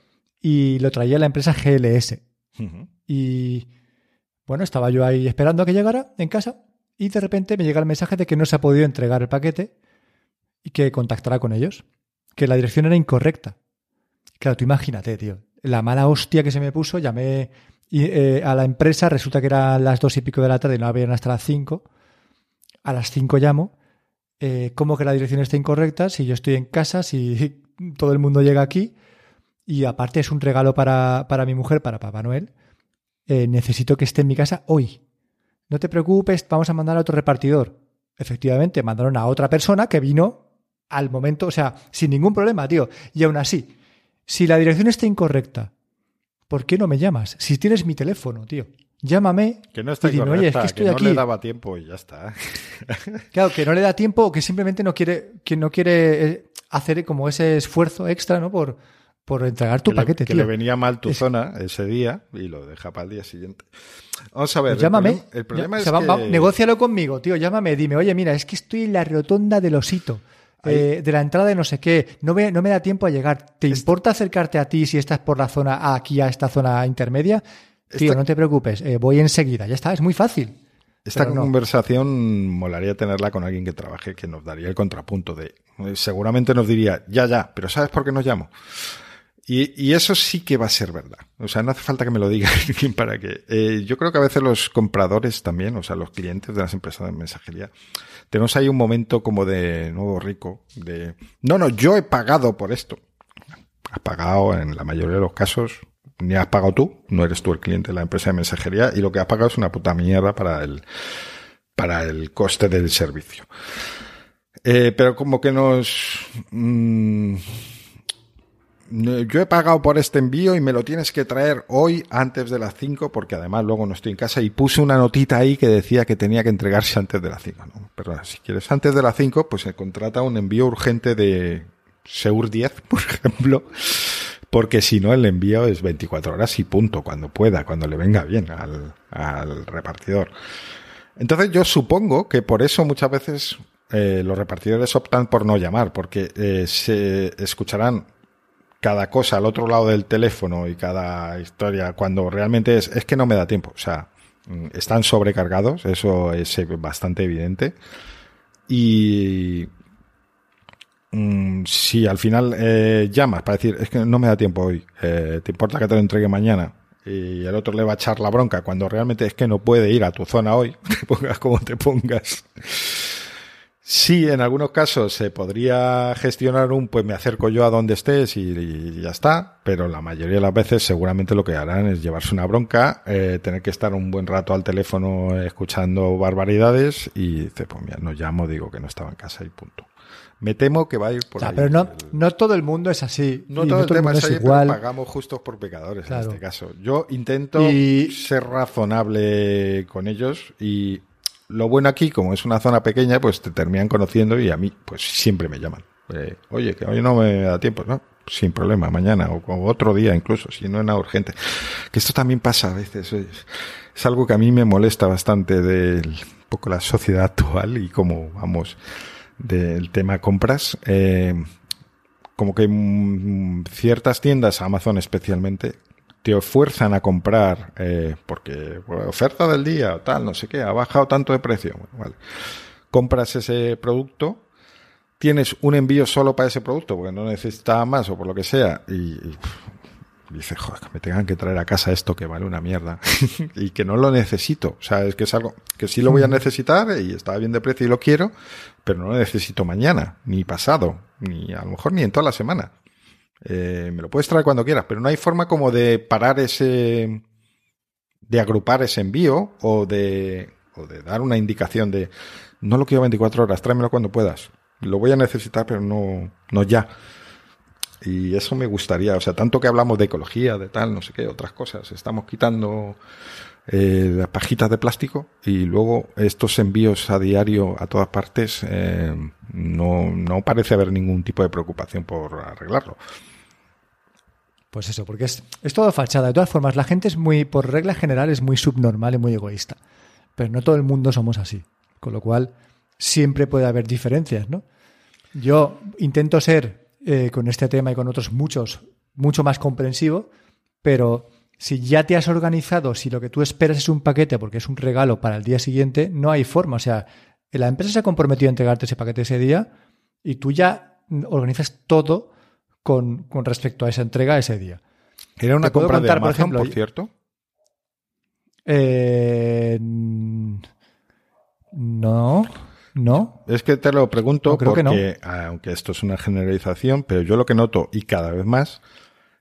y lo traía la empresa GLS. Y bueno, estaba yo ahí esperando a que llegara en casa y de repente me llega el mensaje de que no se ha podido entregar el paquete y que contactará con ellos, que la dirección era incorrecta. Claro, tú imagínate, tío, la mala hostia que se me puso, llamé y, eh, a la empresa, resulta que eran las dos y pico de la tarde y no habían hasta las cinco. A las cinco llamo. Eh, ¿Cómo que la dirección está incorrecta? Si yo estoy en casa, si (laughs) todo el mundo llega aquí y aparte es un regalo para, para mi mujer, para Papá Noel, eh, necesito que esté en mi casa hoy. No te preocupes, vamos a mandar a otro repartidor. Efectivamente, mandaron a otra persona que vino al momento, o sea, sin ningún problema, tío. Y aún así, si la dirección está incorrecta, ¿por qué no me llamas? Si tienes mi teléfono, tío. Llámame que no está y dime, oye, es que estoy no aquí. le daba tiempo y ya está. (laughs) Claro, que no le da tiempo o que simplemente no quiere, que no quiere eh, hacer como ese esfuerzo extra, ¿no? Por, por entregar tu que paquete, le, que tío. le venía mal tu Es- zona ese día y lo deja para el día siguiente. Vamos a ver. Pues llámame. El problema, el problema Ya- es que... va- negócialo conmigo, tío. Llámame, dime, oye, mira, es que estoy en la rotonda del osito. eh, de la entrada de no sé qué, no me, no me da tiempo a llegar. ¿Te importa acercarte a ti si estás por la zona aquí a esta zona intermedia? Tío, Esta- no te preocupes, eh, voy enseguida, ya está, es muy fácil. Esta no. conversación molaría tenerla con alguien que trabaje, que nos daría el contrapunto de. eh, Seguramente nos diría, ya, ya, pero ¿sabes por qué nos llamo? Y, y eso sí que va a ser verdad. O sea, no hace falta que me lo diga (laughs) alguien para que. Eh, yo creo que a veces los compradores también, o sea, los clientes de las empresas de mensajería, tenemos ahí un momento como de nuevo rico, de. No, no, yo he pagado por esto. Has pagado en la mayoría de los casos, ni has pagado tú, no eres tú el cliente de la empresa de mensajería, y lo que has pagado es una puta mierda para el, para el coste del servicio. Eh, pero como que nos... mm, yo he pagado por este envío y me lo tienes que traer hoy antes de las 5 porque además luego no estoy en casa y puse una notita ahí que decía que tenía que entregarse antes de las 5. No, perdona, si quieres antes de las 5 pues se contrata un envío urgente de Seur 10, (laughs) por ejemplo, porque si no el envío es 24 horas y punto, cuando pueda, cuando le venga bien al, al repartidor. Entonces yo supongo que por eso muchas veces eh, los repartidores optan por no llamar, porque eh, se escucharán cada cosa al otro lado del teléfono y cada historia cuando realmente es, es que no me da tiempo. O sea, mm, están sobrecargados, eso es eh, bastante evidente. Y mm, si al final eh, llamas para decir, es que no me da tiempo hoy, eh, ¿te importa que te lo entregue mañana? Y el otro le va a echar la bronca cuando realmente es que no puede ir a tu zona hoy, (laughs) te pongas como te pongas. Sí, en algunos casos se podría gestionar un, pues me acerco yo a donde estés y, y ya está, pero la mayoría de las veces seguramente lo que harán es llevarse una bronca, eh, tener que estar un buen rato al teléfono escuchando barbaridades y dice, pues mira, no llamo, digo que no estaba en casa y punto. Me temo que va a ir por O sea, ahí. pero no, no todo el mundo es así. no y todo el tema mundo es pero igual. pagamos justos por pecadores Claro. en este caso. Yo intento Y- ser razonable con ellos y lo bueno aquí, como es una zona pequeña, pues te terminan conociendo y a mí, pues siempre me llaman. Eh, Oye, que hoy no me da tiempo, ¿no? Sin problema, mañana o, o otro día incluso, si no es nada urgente. Que esto también pasa a veces. Es, es algo que a mí me molesta bastante de un poco la sociedad (laughs) actual y cómo vamos del tema compras. Eh, como que ciertas tiendas, Amazon especialmente, te fuerzan a comprar eh, porque bueno, oferta del día o tal, no sé qué, ha bajado tanto de precio. Bueno, vale. Compras ese producto, tienes un envío solo para ese producto porque no necesitaba más o por lo que sea y, dices, joder, que me tengan que traer a casa esto que vale una mierda (laughs) y que no lo necesito. O sea, es que es algo que sí lo voy a necesitar y está bien de precio y lo quiero, pero no lo necesito mañana, ni pasado, ni a lo mejor ni en toda la semana. Eh, me lo puedes traer cuando quieras, pero no hay forma como de parar ese, de agrupar ese envío o de, o de dar una indicación de no lo quiero 24 horas, tráemelo cuando puedas. Lo voy a necesitar, pero no, no ya. Y eso me gustaría, o sea, tanto que hablamos de ecología, de tal, no sé qué, otras cosas. Estamos quitando eh, las pajitas de plástico y luego estos envíos a diario a todas partes eh, no, no parece haber ningún tipo de preocupación por arreglarlo. Pues eso, porque es, es todo fachada. De todas formas, la gente es muy, por regla general, es muy subnormal y muy egoísta. Pero no todo el mundo somos así. Con lo cual, siempre puede haber diferencias, ¿no? Yo intento ser, eh, con este tema y con otros muchos, mucho más comprensivo, pero si ya te has organizado, si lo que tú esperas es un paquete porque es un regalo para el día siguiente, no hay forma. O sea, la empresa se ha comprometido a entregarte ese paquete ese día y tú ya organizas todo con, con respecto a esa entrega ese día. Era una compra de contar, por Amazon, por, ejemplo, cierto. Eh, no, no. Es que te lo pregunto No, creo que porque, aunque esto es una generalización, pero yo lo que noto, y cada vez más,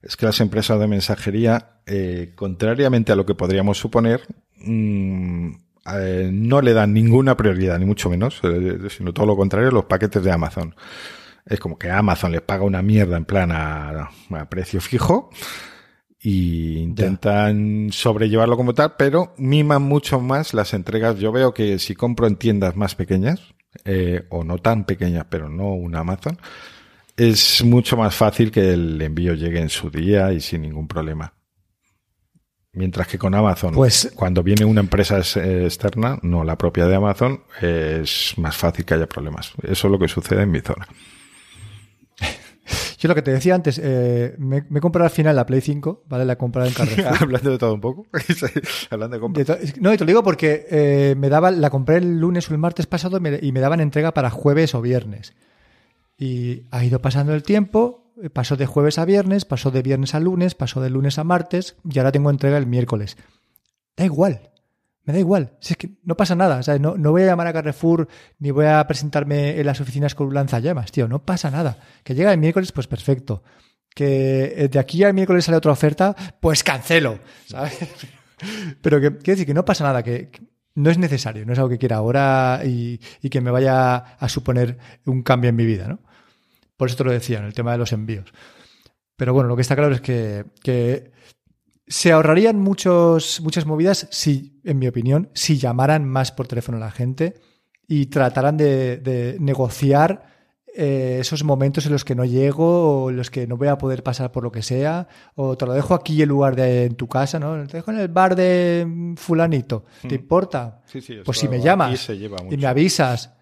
es que las empresas de mensajería, eh, contrariamente a lo que podríamos suponer, mmm, eh, no le dan ninguna prioridad, ni mucho menos, eh, sino todo lo contrario, los paquetes de Amazon. Es como que Amazon les paga una mierda en plan a, precio fijo y intentan sobrellevarlo como tal, pero miman mucho más las entregas. Yo veo que si compro en tiendas más pequeñas, o no tan pequeñas, pero no una Amazon, es mucho más fácil que el envío llegue en su día y sin ningún problema. Mientras que con Amazon, pues, cuando viene una empresa externa, no la propia de Amazon, es más fácil que haya problemas. Eso es lo que sucede en mi zona. (laughs) Yo lo que te decía antes, eh, me, he comprado al final la Play 5, ¿vale? La he comprado en (laughs) Carrefour. Hablando de todo un poco. (laughs) Hablando de compras. no, y te lo digo porque eh, me daba, la compré el lunes o el martes pasado y me daban entrega para jueves o viernes. Y ha ido pasando el tiempo, pasó de jueves a viernes, pasó de viernes a lunes, pasó de lunes a martes y ahora tengo entrega el miércoles. Da igual, me da igual. Si es que no pasa nada. no, no, voy a llamar a Carrefour ni voy a presentarme en las oficinas con un lanzallamas, tío. No pasa nada. Que llega el miércoles, pues perfecto. Que eh, de aquí al miércoles sale otra oferta, pues cancelo. ¿Sabes? (laughs) Pero que decir que no pasa nada, que, no es necesario, no es algo que quiera ahora y, y, que me vaya a suponer un cambio en mi vida, ¿no? Por eso te lo decía, en el tema de los envíos. Pero bueno, lo que está claro es que, que se ahorrarían muchos, muchas movidas si, en mi opinión, si llamaran más por teléfono a la gente y trataran de, negociar eh, esos momentos en los que no llego o en los que no voy a poder pasar por lo que sea, o te lo dejo aquí en lugar de en tu casa, ¿no? Te dejo en el bar de fulanito. ¿Te mm. importa? Sí, sí, pues si me llamas y me avisas,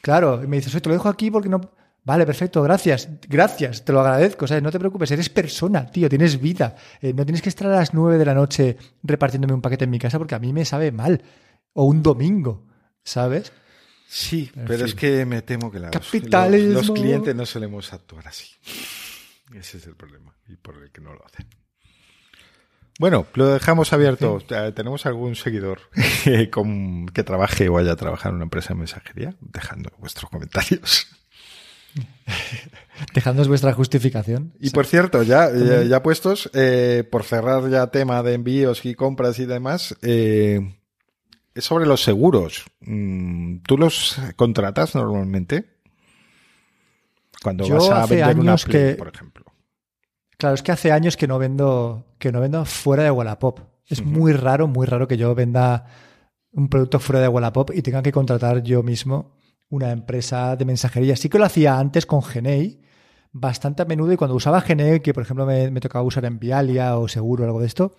claro, y me dices, oye, te lo dejo aquí porque no Vale, perfecto, gracias, gracias, te lo agradezco. ¿sabes? No te preocupes, eres persona, tío, tienes vida. Eh, no tienes que estar a las nueve de la noche repartiéndome un paquete en mi casa porque a mí me sabe mal. O un domingo, ¿sabes? Sí, pero, es que me temo que la, los, los, clientes no solemos actuar así. Ese es el problema y por el que no lo hacen. Bueno, lo dejamos abierto. ¿Tenemos algún seguidor que trabaje o haya trabajado en una empresa de mensajería? Dejando vuestros comentarios. (laughs) Dejándonos vuestra justificación. Y por cierto, ya, ya, puestos, eh, por cerrar ya tema de envíos y compras y demás, eh, es sobre los seguros. Mm, ¿Tú los contratas normalmente? Cuando vas a vender una Play, por ejemplo. Claro, es que hace años que no vendo, que no vendo fuera de Wallapop. Es muy raro, muy raro que yo venda un producto fuera de Wallapop y tenga que contratar yo mismo una empresa de mensajería. Sí que lo hacía antes con Genei, bastante a menudo, y cuando usaba Genei, que por ejemplo me, tocaba usar en Vialia o seguro o algo de esto,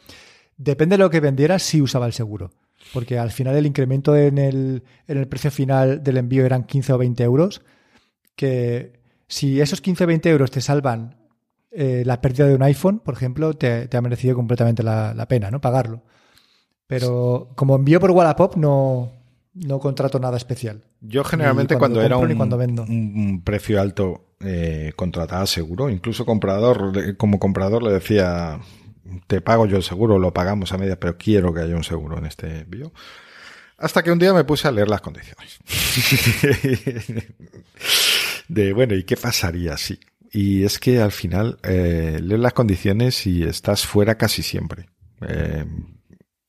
depende de lo que vendiera, sí usaba el seguro. Porque al final el incremento en el, en el precio final del envío eran 15 o 20 euros, que si esos 15 o 20 euros te salvan eh, la pérdida de un iPhone, por ejemplo, te, ha merecido completamente la, la, pena, ¿no? Pagarlo. Pero como envío por Wallapop no, no contrato nada especial. Yo generalmente cuando, era un, precio alto eh, contrataba seguro. Incluso comprador, como comprador le decía, te pago yo el seguro, lo pagamos a medias, pero quiero que haya un seguro en este envío. Hasta que un día me puse a leer las condiciones. (laughs) de, bueno, ¿y qué pasaría si? Y es que al final eh, lees las condiciones y estás fuera casi siempre. Eh,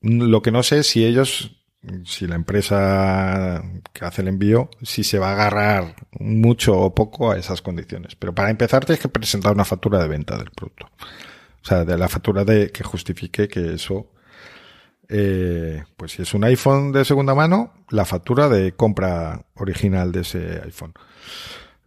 lo que no sé es si ellos si la empresa que hace el envío, si se va a agarrar mucho o poco a esas condiciones. Pero para empezar tienes que presentar una factura de venta del producto. O sea, de la factura de que justifique que eso, eh, pues si es un iPhone de segunda mano, la factura de compra original de ese iPhone.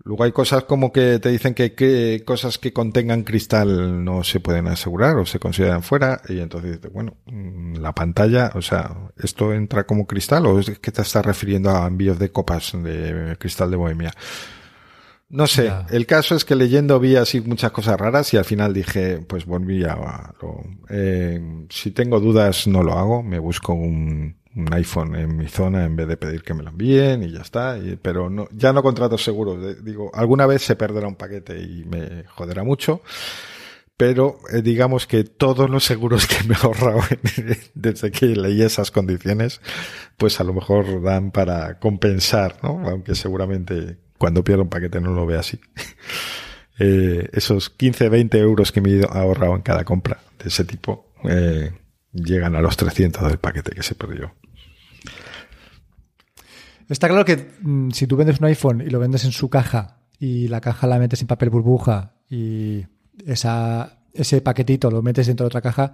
Luego hay cosas como que te dicen que, cosas que contengan cristal no se pueden asegurar o se consideran fuera y entonces bueno, mm, la pantalla, o sea, ¿esto entra como cristal o es que te estás refiriendo a envíos de copas de cristal de Bohemia? No sé, el caso es que leyendo vi así muchas cosas raras y al final dije, pues volví a... Eh, si tengo dudas no lo hago, me busco un, un iPhone en mi zona en vez de pedir que me lo envíen y ya está. pero no, ya no contrato seguros. Digo, alguna vez se perderá un paquete y me joderá mucho. Pero eh, digamos que todos los seguros (laughs) que me he ahorrado desde que leí esas condiciones, pues a lo mejor dan para compensar, ¿no? Aunque seguramente cuando pierdo un paquete no lo vea así. (laughs) Eh, esos 15, 20 euros que me he ahorrado en cada compra de ese tipo, eh, llegan a los 300 del paquete que se perdió. Está claro que mm, si tú vendes un iPhone y lo vendes en su caja y la caja la metes en papel burbuja y esa ese paquetito lo metes dentro de otra caja,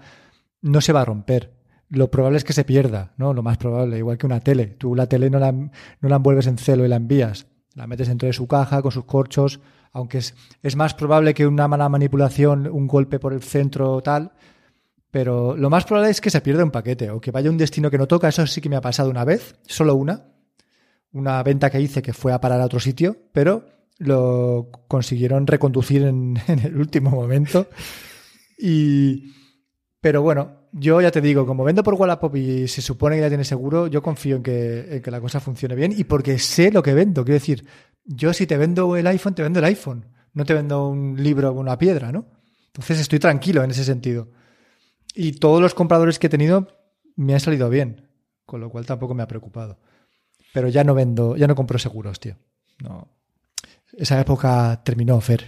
no se va a romper. Lo probable es que se pierda, ¿no? Lo más probable, igual que una tele. Tú la tele no la, no la envuelves en celo y la envías. La metes dentro de su caja con sus corchos, aunque es, es más probable que una mala manipulación, un golpe por el centro tal, pero lo más probable es que se pierda un paquete o que vaya a un destino que no toca. Eso sí que me ha pasado una vez, solo una. Una venta que hice que fue a parar a otro sitio, pero lo consiguieron reconducir en, (laughs) en el último momento. Y, pero bueno, yo ya te digo, como vendo por Wallapop y se supone que ya tiene seguro, yo confío en que, la cosa funcione bien y porque sé lo que vendo. Quiero decir, yo si te vendo el iPhone, te vendo el iPhone. No te vendo un libro o una piedra, ¿no? Entonces estoy tranquilo en ese sentido. Y todos los compradores que he tenido me han salido bien, con lo cual tampoco me ha preocupado. Pero ya no vendo, ya no compro seguros, tío. No. Esa época terminó, Fer.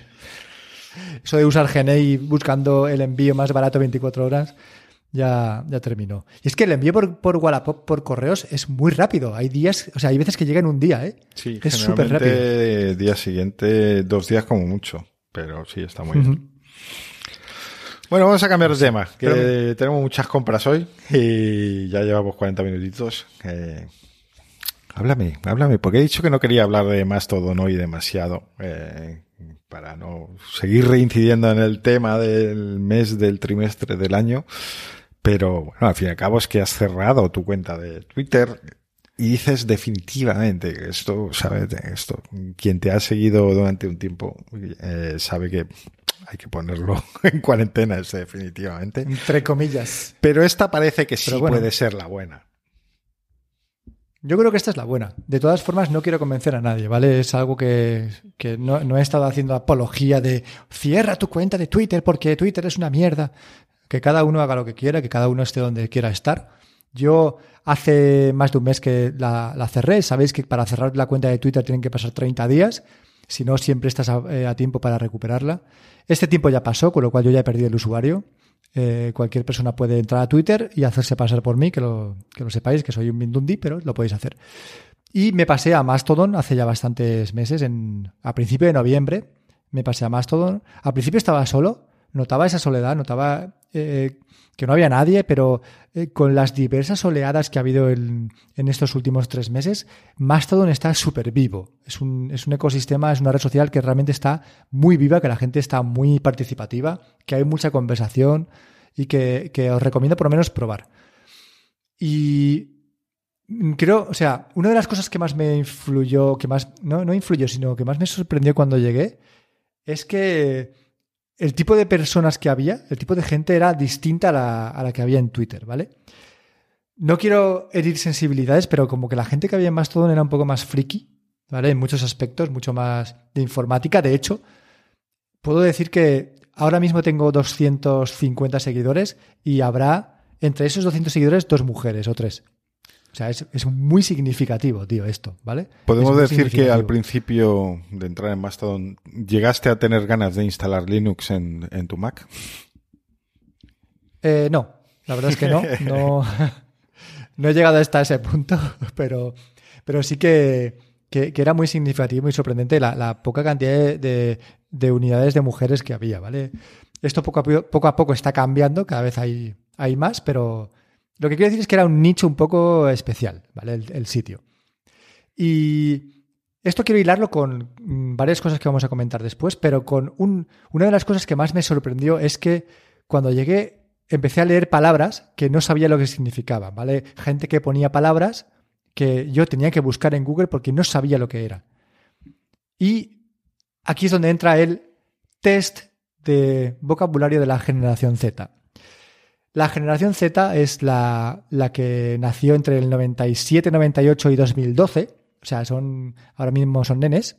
Eso de usar Gmail buscando el envío más barato 24 horas ya, ya terminó. Y es que el envío por, por Wallapop, por correos, es muy rápido. Hay días, o sea, hay veces que llega en un día, ¿eh? Sí, es súper rápido. día siguiente, dos días como mucho. Pero sí, está muy bien. Ujú. Bueno, vamos a cambiar de tema, que Pero- tenemos muchas compras hoy y ya llevamos 40 minutitos. Eh, háblame, háblame, porque he dicho que no quería hablar de más todo, no y demasiado, eh, para no seguir reincidiendo en el tema del mes, del trimestre, del año. Pero bueno, al fin y al cabo es que has cerrado tu cuenta de Twitter y dices definitivamente que esto, ¿sabes? Esto, quien te ha seguido durante un tiempo eh, sabe que hay que ponerlo (laughs) en cuarentena, ese definitivamente. Entre comillas. Pero esta parece que sí bueno. puede ser la buena. Yo creo que esta es la buena. De todas formas, no quiero convencer a nadie, ¿vale? Es algo que, que no, no he estado haciendo apología de cierra tu cuenta de Twitter porque Twitter es una mierda. Que cada uno haga lo que quiera, que cada uno esté donde quiera estar. Yo hace más de un mes que la, cerré. Sabéis que para cerrar la cuenta de Twitter tienen que pasar 30 días. Si no, siempre estás a, eh, a tiempo para recuperarla. Este tiempo ya pasó, con lo cual yo ya he perdido el usuario. Eh, cualquier persona puede entrar a Twitter y hacerse pasar por mí, que lo, que lo sepáis, que soy un Mindundi, pero lo podéis hacer. Y me pasé a Mastodon hace ya bastantes meses, en, a principio de noviembre, me pasé a Mastodon. Al principio estaba solo, notaba esa soledad, notaba eh, que no había nadie, pero eh, con las diversas oleadas que ha habido en, en estos últimos tres meses, Mastodon está súper vivo. Es un, es un ecosistema, es una red social que realmente está muy viva, que la gente está muy participativa, que hay mucha conversación y que, que os recomiendo por lo menos probar. Y creo, o sea, una de las cosas que más me influyó, que más, no, no influyó, sino que más me sorprendió cuando llegué, es que el tipo de personas que había, el tipo de gente era distinta a la, a la que había en Twitter, ¿vale? No quiero herir sensibilidades, pero como que la gente que había en Mastodon era un poco más friki, ¿vale? En muchos aspectos, mucho más de informática. De hecho, puedo decir que ahora mismo tengo 250 seguidores y habrá entre esos 200 seguidores dos mujeres o tres. O sea, es, es muy significativo, tío, esto, ¿vale? Podemos Es decir que al principio de entrar en Mastodon llegaste a tener ganas de instalar Linux en, en tu Mac. Eh, no, la verdad es que no. No, (laughs) no he llegado hasta ese punto, (laughs) pero, pero sí que, que, que era muy significativo y sorprendente la, la poca cantidad de, de- de unidades de mujeres que había, ¿vale? Esto poco a, po- poco a poco está cambiando, cada vez hay, hay más, pero lo que quiero decir es que era un nicho un poco especial, ¿vale? El, sitio. Y esto quiero hilarlo con mm, varias cosas que vamos a comentar después, pero con un, una de las cosas que más me sorprendió es que cuando llegué empecé a leer palabras que no sabía lo que significaban, ¿vale? Gente que ponía palabras que yo tenía que buscar en Google porque no sabía lo que era. Y aquí es donde entra el test de vocabulario de la generación Z. La generación Z es la, la que nació entre el 97, 98 y 2012. O sea, son ahora mismo son nenes.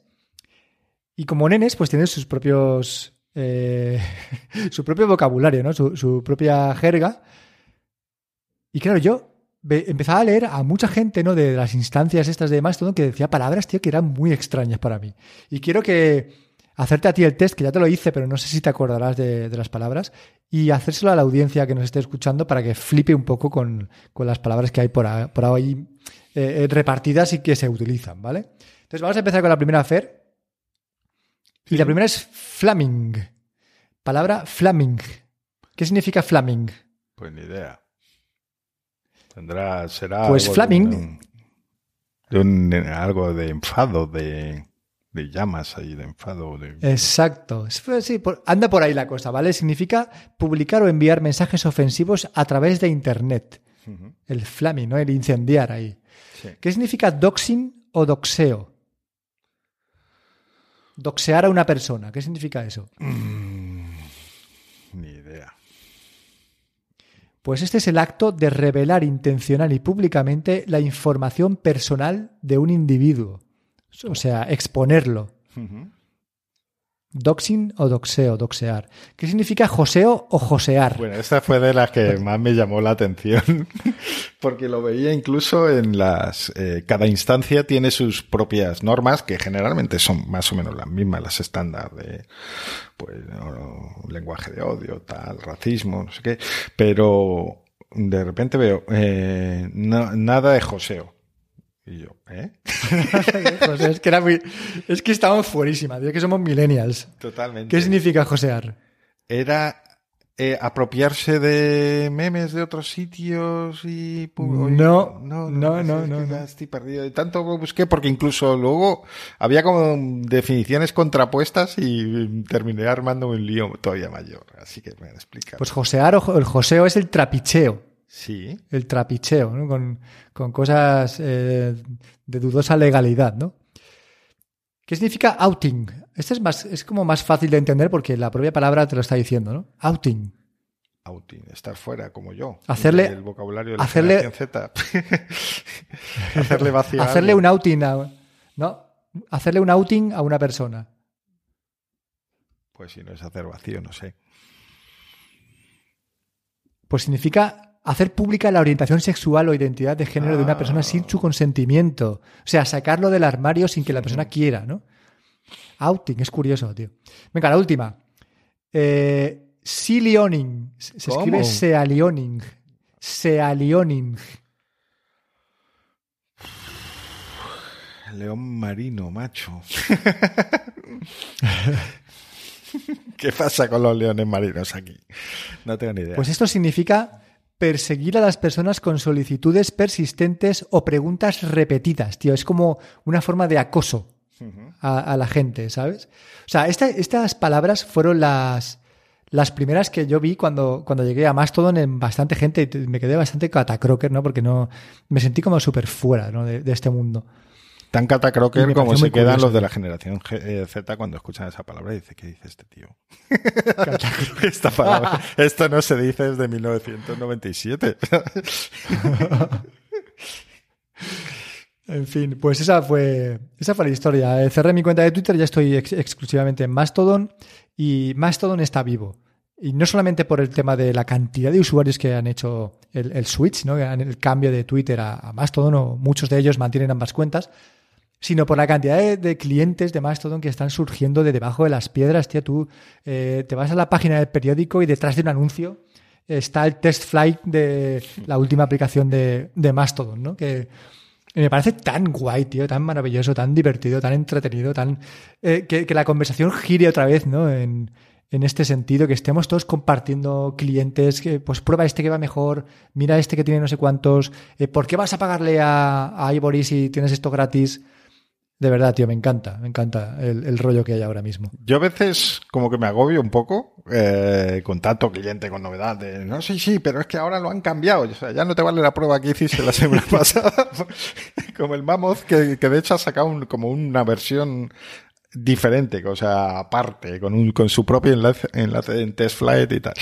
Y como nenes, pues tienen sus propios. eh, (laughs) su propio vocabulario, ¿no? Su, su propia jerga. Y claro, yo empezaba a leer a mucha gente, ¿no? De las instancias estas de Mastodon que decía palabras, tío, que eran muy extrañas para mí. Y quiero que hacerte a ti el test, que ya te lo hice, pero no sé si te acordarás de, de las palabras, y hacérselo a la audiencia que nos esté escuchando para que flipe un poco con, con las palabras que hay por, a- por ahí eh, eh, repartidas y que se utilizan, ¿vale? Entonces vamos a empezar con la primera Fer. Y la primera es Flaming. Palabra flaming. ¿Qué significa flaming? Pues ni idea. Tendrá, será. Pues algo flaming- De un- de un- algo de enfado, de, de llamas ahí, de enfado. De, Exacto. Sí, anda por ahí la cosa, ¿vale? Significa publicar o enviar mensajes ofensivos a través de Internet. El flaming, ¿no? El incendiar ahí. sí. ¿Qué significa doxing o doxeo? Doxear a una persona. ¿Qué significa eso? Ni idea. Pues este es el acto de revelar intencional y públicamente la información personal de un individuo. O sea, exponerlo. Doxing o doxeo, doxear. ¿Qué significa joseo o josear? Bueno, esta fue de las que más me llamó la atención, (laughs) porque lo veía incluso en las... eh, cada instancia tiene sus propias normas, que generalmente son más o menos las mismas, las estándar de pues, no, lenguaje de odio, tal, racismo, no sé qué, pero de repente veo eh, no- nada de joseo. Y yo, ¿eh? (laughs) José, es que era muy- es que estamos fuerísima, tío, que somos millennials. Totalmente. ¿Qué significa josear? Era eh, apropiarse de memes de otros sitios y... No, no, no, no, que no. ya Estoy perdido. De tanto lo busqué porque incluso luego había como definiciones contrapuestas y terminé armando un lío todavía mayor. Así que me lo explica. Pues josear o el joseo es el trapicheo. Sí. El trapicheo, ¿no? Con, con cosas eh, de dudosa legalidad, ¿no? ¿Qué significa outing? Este es más, es como más fácil de entender porque la propia palabra te lo está diciendo, ¿no? Outing. Outing, estar fuera como yo. Hacerle- El vocabulario de la hacerle- Z. (laughs) hacerle vaciar. Hacerle un outing a, ¿no? Hacerle un outing a una persona. Pues si no es hacer vacío, no sé. Pues significa hacer pública la orientación sexual o identidad de género de una persona sin su consentimiento. O sea, sacarlo del armario sin que la persona quiera, ¿no? Outing, es curioso, tío. Venga, la última. Eh, Sealioning. Se se ¿Cómo? escribe sealioning. Sealioning. León marino, macho. (laughs) ¿Qué pasa con los leones marinos aquí? No tengo ni idea. Pues esto significa perseguir a las personas con solicitudes persistentes o preguntas repetidas, tío. Es como una forma de acoso a, a la gente, ¿sabes? O sea, esta- estas palabras fueron las, las primeras que yo vi cuando, cuando llegué a Mastodon en bastante gente y me quedé bastante catacroker, ¿no? Porque no me sentí como súper fuera ¿no? de, de este mundo. Tan catacroker como se quedan curioso. los de la generación eh, Z cuando escuchan esa palabra y dicen, ¿qué dice este tío? (laughs) Esta palabra, esto no se dice desde 1997. (laughs) En fin, pues esa fue, esa fue la historia. Eh, Cerré mi cuenta de Twitter, ya estoy ex- exclusivamente en Mastodon y Mastodon está vivo. Y no solamente por el tema de la cantidad de usuarios que han hecho el, el switch, ¿no? el cambio de Twitter a, a Mastodon, o muchos de ellos mantienen ambas cuentas, sino por la cantidad de, de clientes de Mastodon que están surgiendo de debajo de las piedras. Tío, tú eh, te vas a la página del periódico y detrás de un anuncio está el test flight de la última aplicación de, de Mastodon, ¿no? Que me parece tan guay, tío, tan maravilloso, tan divertido, tan entretenido, tan eh, que, que la conversación gire otra vez, ¿no? En, en este sentido, que estemos todos compartiendo clientes, que pues prueba este que va mejor, mira este que tiene no sé cuántos, eh, ¿por qué vas a pagarle a, a Ivory si tienes esto gratis? De verdad, tío, me encanta, me encanta el, el rollo que hay ahora mismo. Yo a veces como que me agobio un poco eh, con tanto cliente, con novedades. No, sí, sí, pero es que ahora lo han cambiado. O sea, ya no te vale la prueba que hiciste la semana (laughs) pasada. (laughs) como el Mammoth, que, que de hecho ha sacado un- como una versión diferente, o sea, aparte, con, un, con su propio enlace, en test flight y tal.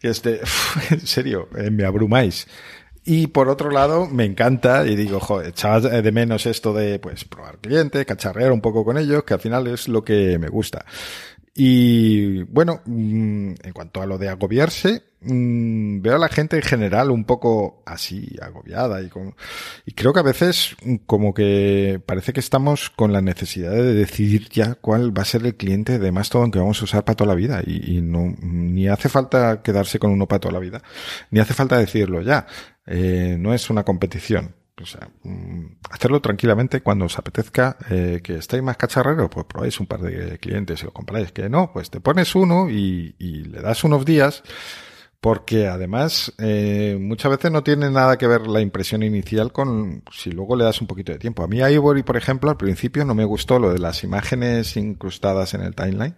Que es de, (laughs) en serio, eh, me abrumáis. Y por otro lado, me encanta y digo, joder, echaba de menos esto de, pues, probar cliente, cacharrear un poco con ellos, que al final es lo que me gusta. Y bueno, mm, en cuanto a lo de agobiarse, mm, veo a la gente en general un poco así, agobiada y con, y creo que a veces mm, como que parece que estamos con la necesidad de decidir ya cuál va a ser el cliente de Mastodon que vamos a usar para toda la vida y no, ni hace falta quedarse con uno para toda la vida, ni hace falta decirlo ya. Eh, no es una competición. O sea, mm, hacerlo tranquilamente cuando os apetezca eh, que estéis más cacharreros, pues probáis un par de clientes y lo compráis. Que no, pues te pones uno y, y le das unos días porque además eh, muchas veces no tiene nada que ver la impresión inicial con si luego le das un poquito de tiempo. A mí Ivory, por ejemplo, al principio no me gustó lo de las imágenes incrustadas en el timeline.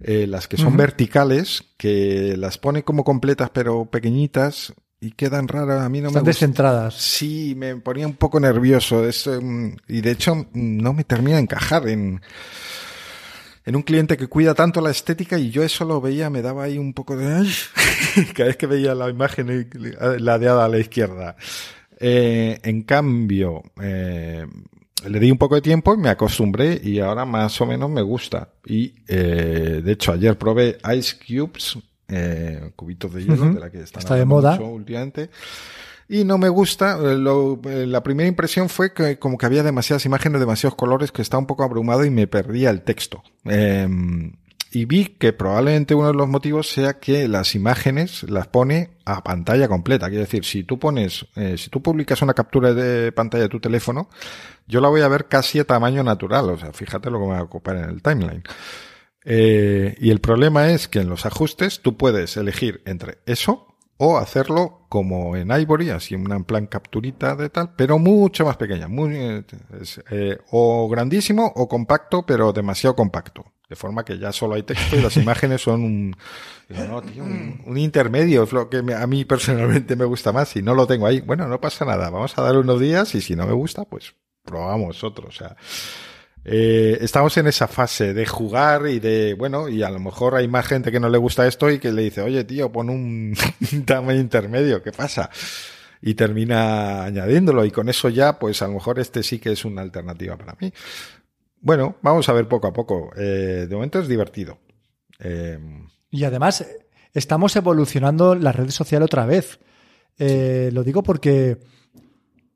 Eh, las que son verticales, que las pone como completas pero pequeñitas y quedan raras. A mí no Están me descentradas. Sí, me ponía un poco nervioso. Es, um, y de hecho no me termina de encajar en en un cliente que cuida tanto la estética y yo eso lo veía, me daba ahí un poco de... (laughs) Cada vez que veía la imagen ladeada a la izquierda. Eh, en cambio, eh, le di un poco de tiempo y me acostumbré y ahora más o menos me gusta. Y eh, de hecho ayer probé Ice Cubes, eh, cubitos de hielo, de la que están Está de moda. últimamente. Y no me gusta, eh, lo, eh, la primera impresión fue que como que había demasiadas imágenes, demasiados colores, que estaba un poco abrumado y me perdía el texto. Eh, y vi que probablemente uno de los motivos sea que las imágenes las pone a pantalla completa. Quiero decir, si tú pones, eh, si tú publicas una captura de pantalla de tu teléfono, yo la voy a ver casi a tamaño natural. O sea, fíjate lo que me va a ocupar en el timeline. Eh, y el problema es que en los ajustes tú puedes elegir entre eso o hacerlo como en Ivory, así en plan capturita de tal, pero mucho más pequeña, muy, eh, o grandísimo o compacto, pero demasiado compacto. De forma que ya solo hay texto y las (laughs) imágenes son un, no, tío, un, un, intermedio, es lo que me, a mí personalmente me gusta más. Si no lo tengo ahí, bueno, no pasa nada, vamos a dar unos días y si no me gusta, pues probamos otro. O sea, eh, estamos en esa fase de jugar y de, bueno, y a lo mejor hay más gente que no le gusta esto y que le dice, oye tío, pon un (laughs) tamaño intermedio, ¿qué pasa? Y termina añadiéndolo y con eso ya, pues a lo mejor este sí que es una alternativa para mí. Bueno, vamos a ver poco a poco. Eh, de momento es divertido. Eh... Y además, estamos evolucionando la red social otra vez. Lo digo porque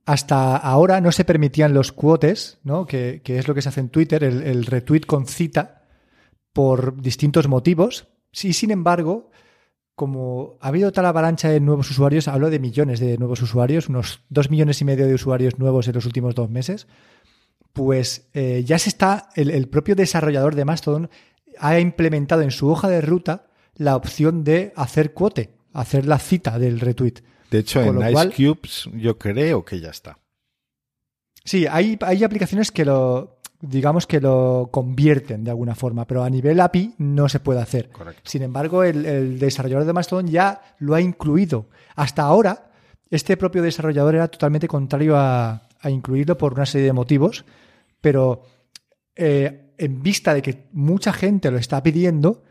hasta ahora no se permitían los quotes, ¿no? que, es lo que se hace en Twitter, el, retweet con cita, por distintos motivos. Sí, sin embargo, como ha habido tal avalancha de nuevos usuarios, hablo de millones de nuevos usuarios, unos dos millones y medio de usuarios nuevos en los últimos dos meses, pues eh, ya se está, el, el, propio desarrollador de Mastodon ha implementado en su hoja de ruta la opción de hacer quote, hacer la cita del retweet. De hecho, Con en Ice Cubes yo creo que ya está. Sí, hay, hay aplicaciones que lo, digamos que lo convierten de alguna forma, pero a nivel API no se puede hacer. Correcto. Sin embargo, el, el, desarrollador de Mastodon ya lo ha incluido. Hasta ahora, este propio desarrollador era totalmente contrario a, a incluirlo por una serie de motivos, pero eh, en vista de que mucha gente lo está pidiendo,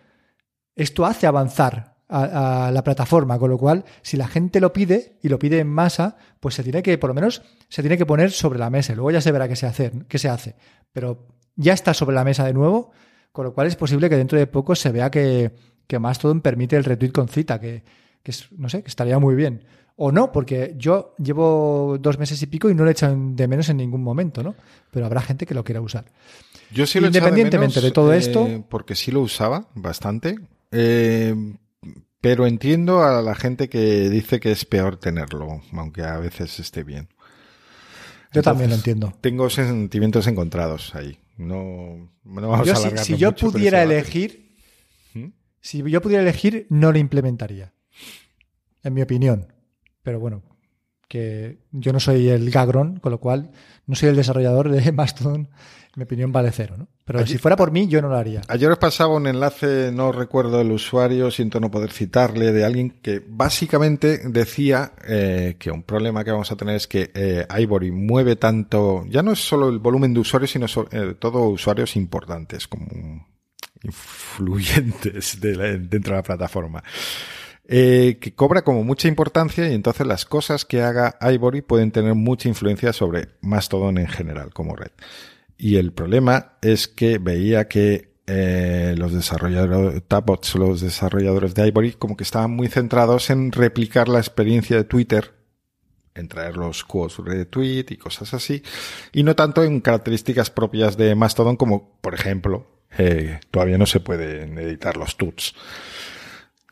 esto hace avanzar a, a, la plataforma, con lo cual, si la gente lo pide y lo pide en masa, pues se tiene que, por lo menos, se tiene que poner sobre la mesa. Luego ya se verá qué se hace, qué se hace. Pero ya está sobre la mesa de nuevo, con lo cual es posible que dentro de poco se vea que, que Mastodon permite el retweet con cita, que, que es, no sé, que estaría muy bien. O no, porque yo llevo dos meses y pico y no lo he echan de menos en ningún momento, ¿no? Pero habrá gente que lo quiera usar. Yo sí lo Independientemente de, de, menos, todo eh, esto. Porque sí lo usaba bastante. Eh, pero entiendo a la gente que dice que es peor tenerlo, aunque a veces esté bien. Yo Entonces, también lo entiendo. Tengo sentimientos encontrados ahí. No, no vamos yo, a si, si yo mucho, pudiera elegir, ¿Mm? si yo pudiera elegir, no lo implementaría. En mi opinión. Pero bueno, que yo no soy el Gagron, con lo cual no soy el desarrollador de (laughs) Mastodon. Mi opinión vale cero, ¿no? Pero ayer, si fuera por mí, yo no lo haría. Ayer os pasaba un enlace, no recuerdo el usuario, siento no poder citarle, de alguien que básicamente decía eh, que un problema que vamos a tener es que eh, Ivory mueve tanto, ya no es solo el volumen de usuarios, sino eh, todo usuarios importantes, como influyentes de la, dentro de la plataforma. Eh, que cobra como mucha importancia y entonces las cosas que haga Ivory pueden tener mucha influencia sobre Mastodon en general como red. Y el problema es que veía que eh, los desarrolladores, Tabots, los desarrolladores de Ivory, como que estaban muy centrados en replicar la experiencia de Twitter, en traer los quotes retweet y cosas así, y no tanto en características propias de Mastodon como, por ejemplo, eh, todavía no se pueden editar los tuts.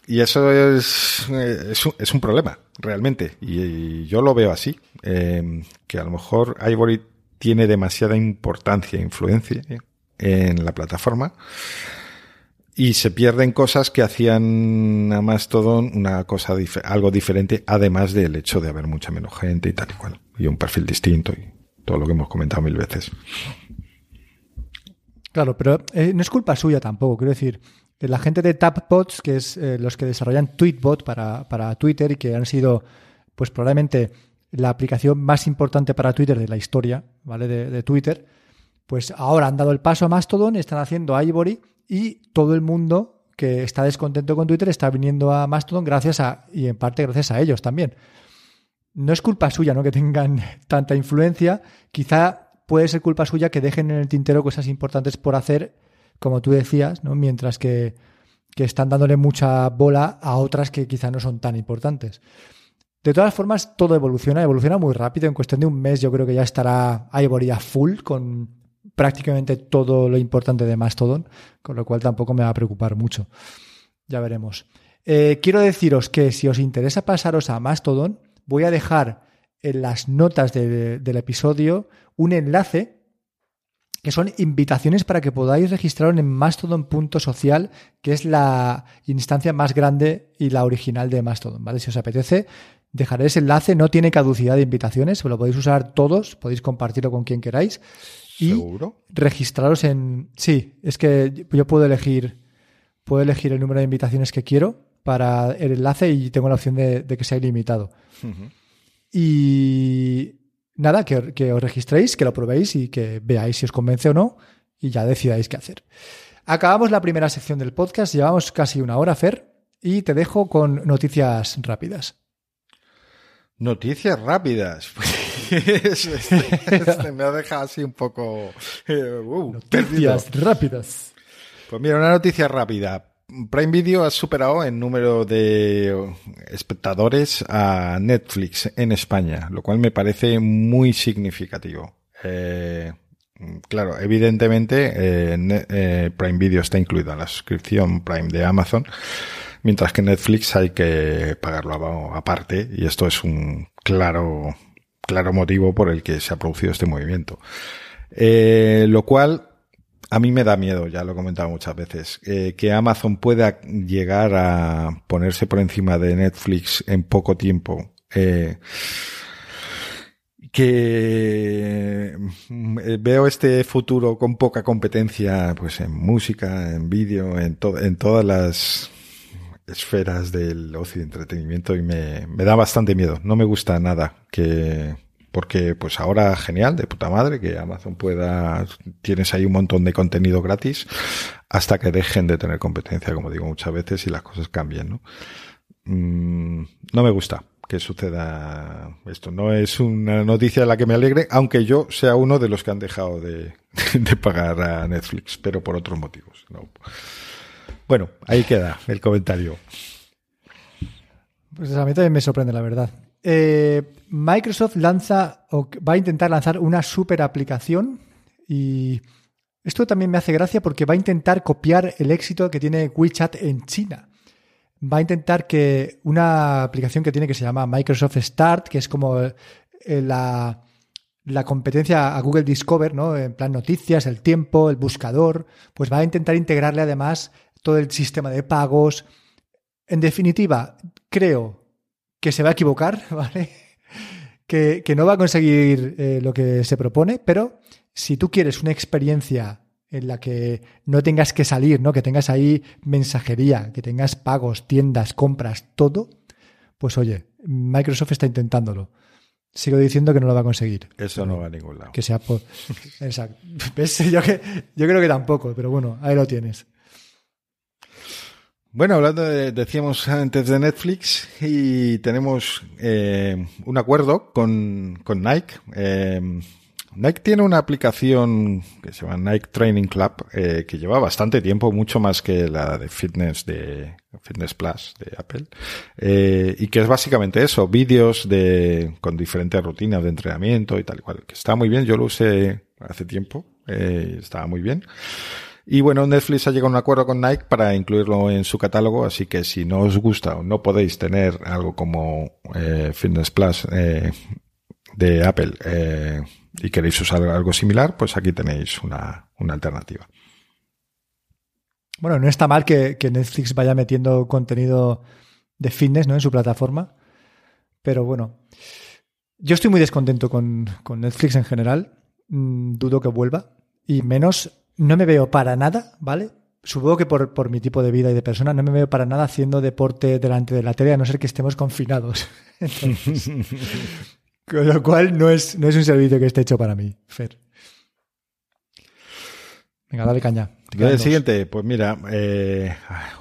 y eso es, eh, es, un, problema, realmente. Y, y yo lo veo así. Eh, que a lo mejor Ivory tiene demasiada importancia e influencia en la plataforma y se pierden cosas que hacían a Mastodon una cosa algo diferente, además del hecho de haber mucha menos gente y tal y cual, y un perfil distinto y todo lo que hemos comentado mil veces. Claro, pero eh, no es culpa suya tampoco, quiero decir, la gente de TapBots, que es eh, los que desarrollan Tweetbot para, para Twitter y que han sido, pues probablemente la aplicación más importante para Twitter de la historia, ¿vale? De, Twitter, pues ahora han dado el paso a Mastodon, están haciendo Ivory y todo el mundo que está descontento con Twitter está viniendo a Mastodon gracias a, y en parte gracias a ellos también. No es culpa suya, ¿no? Que tengan (laughs) tanta influencia. Quizá puede ser culpa suya que dejen en el tintero cosas importantes por hacer, como tú decías, ¿no? Mientras que, que están dándole mucha bola a otras que quizá no son tan importantes. De todas formas, todo evoluciona, evoluciona muy rápido. En cuestión de un mes yo creo que ya estará Ivory a full con prácticamente todo lo importante de Mastodon, con lo cual tampoco me va a preocupar mucho. Ya veremos. Eh, quiero deciros que si os interesa pasaros a Mastodon, voy a dejar en las notas de, del episodio un enlace que son invitaciones para que podáis registraros en mastodon.social, que es la instancia más grande y la original de Mastodon, ¿vale? Si os apetece, Dejaré ese enlace, no tiene caducidad de invitaciones, lo podéis usar todos, podéis compartirlo con quien queráis. Y ¿Seguro? registraros en. Sí, es que yo puedo elegir. Puedo elegir el número de invitaciones que quiero para el enlace y tengo la opción de, de que sea ilimitado. Uh -huh. Y nada, que, que, os registréis, que lo probéis y que veáis si os convence o no y ya decidáis qué hacer. Acabamos la primera sección del podcast, llevamos casi una hora, Fer, y te dejo con noticias rápidas. Noticias rápidas. (laughs) este, este me ha dejado así un poco. Eh, uh, Noticias perdido. rápidas. Pues mira, una noticia rápida. Prime Video ha superado en número de espectadores a Netflix en España, lo cual me parece muy significativo. Eh, claro, evidentemente eh, eh, Prime Video está incluida en la suscripción Prime de Amazon mientras que Netflix hay que pagarlo aparte y esto es un claro, claro motivo por el que se ha producido este movimiento. Eh, lo cual a mí me da miedo, ya lo he comentado muchas veces, eh, que Amazon pueda llegar a ponerse por encima de Netflix en poco tiempo. Eh, que veo este futuro con poca competencia pues en música, en vídeo, en, to en todas las esferas del ocio y entretenimiento y me, me, da bastante miedo. No me gusta nada que porque pues ahora genial, de puta madre, que Amazon pueda, tienes ahí un montón de contenido gratis hasta que dejen de tener competencia, como digo muchas veces, y las cosas cambien, ¿no? Mm, no me gusta que suceda esto. No es una noticia de la que me alegre, aunque yo sea uno de los que han dejado de, (laughs) de pagar a Netflix, pero por otros motivos. ¿no? Bueno, ahí queda el comentario. Pues a mí también me sorprende, la verdad. Eh, Microsoft lanza o va a intentar lanzar una super aplicación y esto también me hace gracia porque va a intentar copiar el éxito que tiene WeChat en China. Va a intentar que una aplicación que tiene que se llama Microsoft Start, que es como la, la competencia a Google Discover, ¿no? En plan noticias, el tiempo, el buscador, pues va a intentar integrarle además todo el sistema de pagos. En definitiva, creo que se va a equivocar, (laughs) ¿vale? Que, que no va a conseguir eh, lo que se propone, pero si tú quieres una experiencia en la que no tengas que salir, ¿no? Que tengas ahí mensajería, que tengas pagos, tiendas, compras, todo, pues oye, Microsoft está intentándolo. Sigo diciendo que no lo va a conseguir. Eso no va a ningún lado. Que sea por... (laughs) Exacto. (laughs) ¿Ves? Yo, que, yo creo que tampoco, pero bueno, ahí lo tienes. Bueno, hablando de, decíamos antes de Netflix y tenemos eh, un acuerdo con, con Nike. Eh, Nike tiene una aplicación que se llama Nike Training Club eh, que lleva bastante tiempo, mucho más que la de fitness de Fitness Plus de Apple eh, y que es básicamente eso, vídeos de con diferentes rutinas de entrenamiento y tal y cual, que está muy bien. Yo lo usé hace tiempo, eh, estaba muy bien. Y bueno, Netflix ha llegado a un acuerdo con Nike para incluirlo en su catálogo, así que si no os gusta o no podéis tener algo como eh, Fitness Plus eh, de Apple eh, y queréis usar algo similar, pues aquí tenéis una, una alternativa. Bueno, no está mal que, Netflix vaya metiendo contenido de fitness ¿no? en su plataforma, pero bueno, yo estoy muy descontento con, con Netflix en general, mm, dudo que vuelva, y menos no me veo para nada, ¿vale? Supongo que por, por, mi tipo de vida y de persona no me veo para nada haciendo deporte delante de la tele, a no ser que estemos confinados. (laughs) (laughs) con lo cual no es, no es un servicio que esté hecho para mí, Fer. Venga, dale caña. El siguiente, pues mira, eh,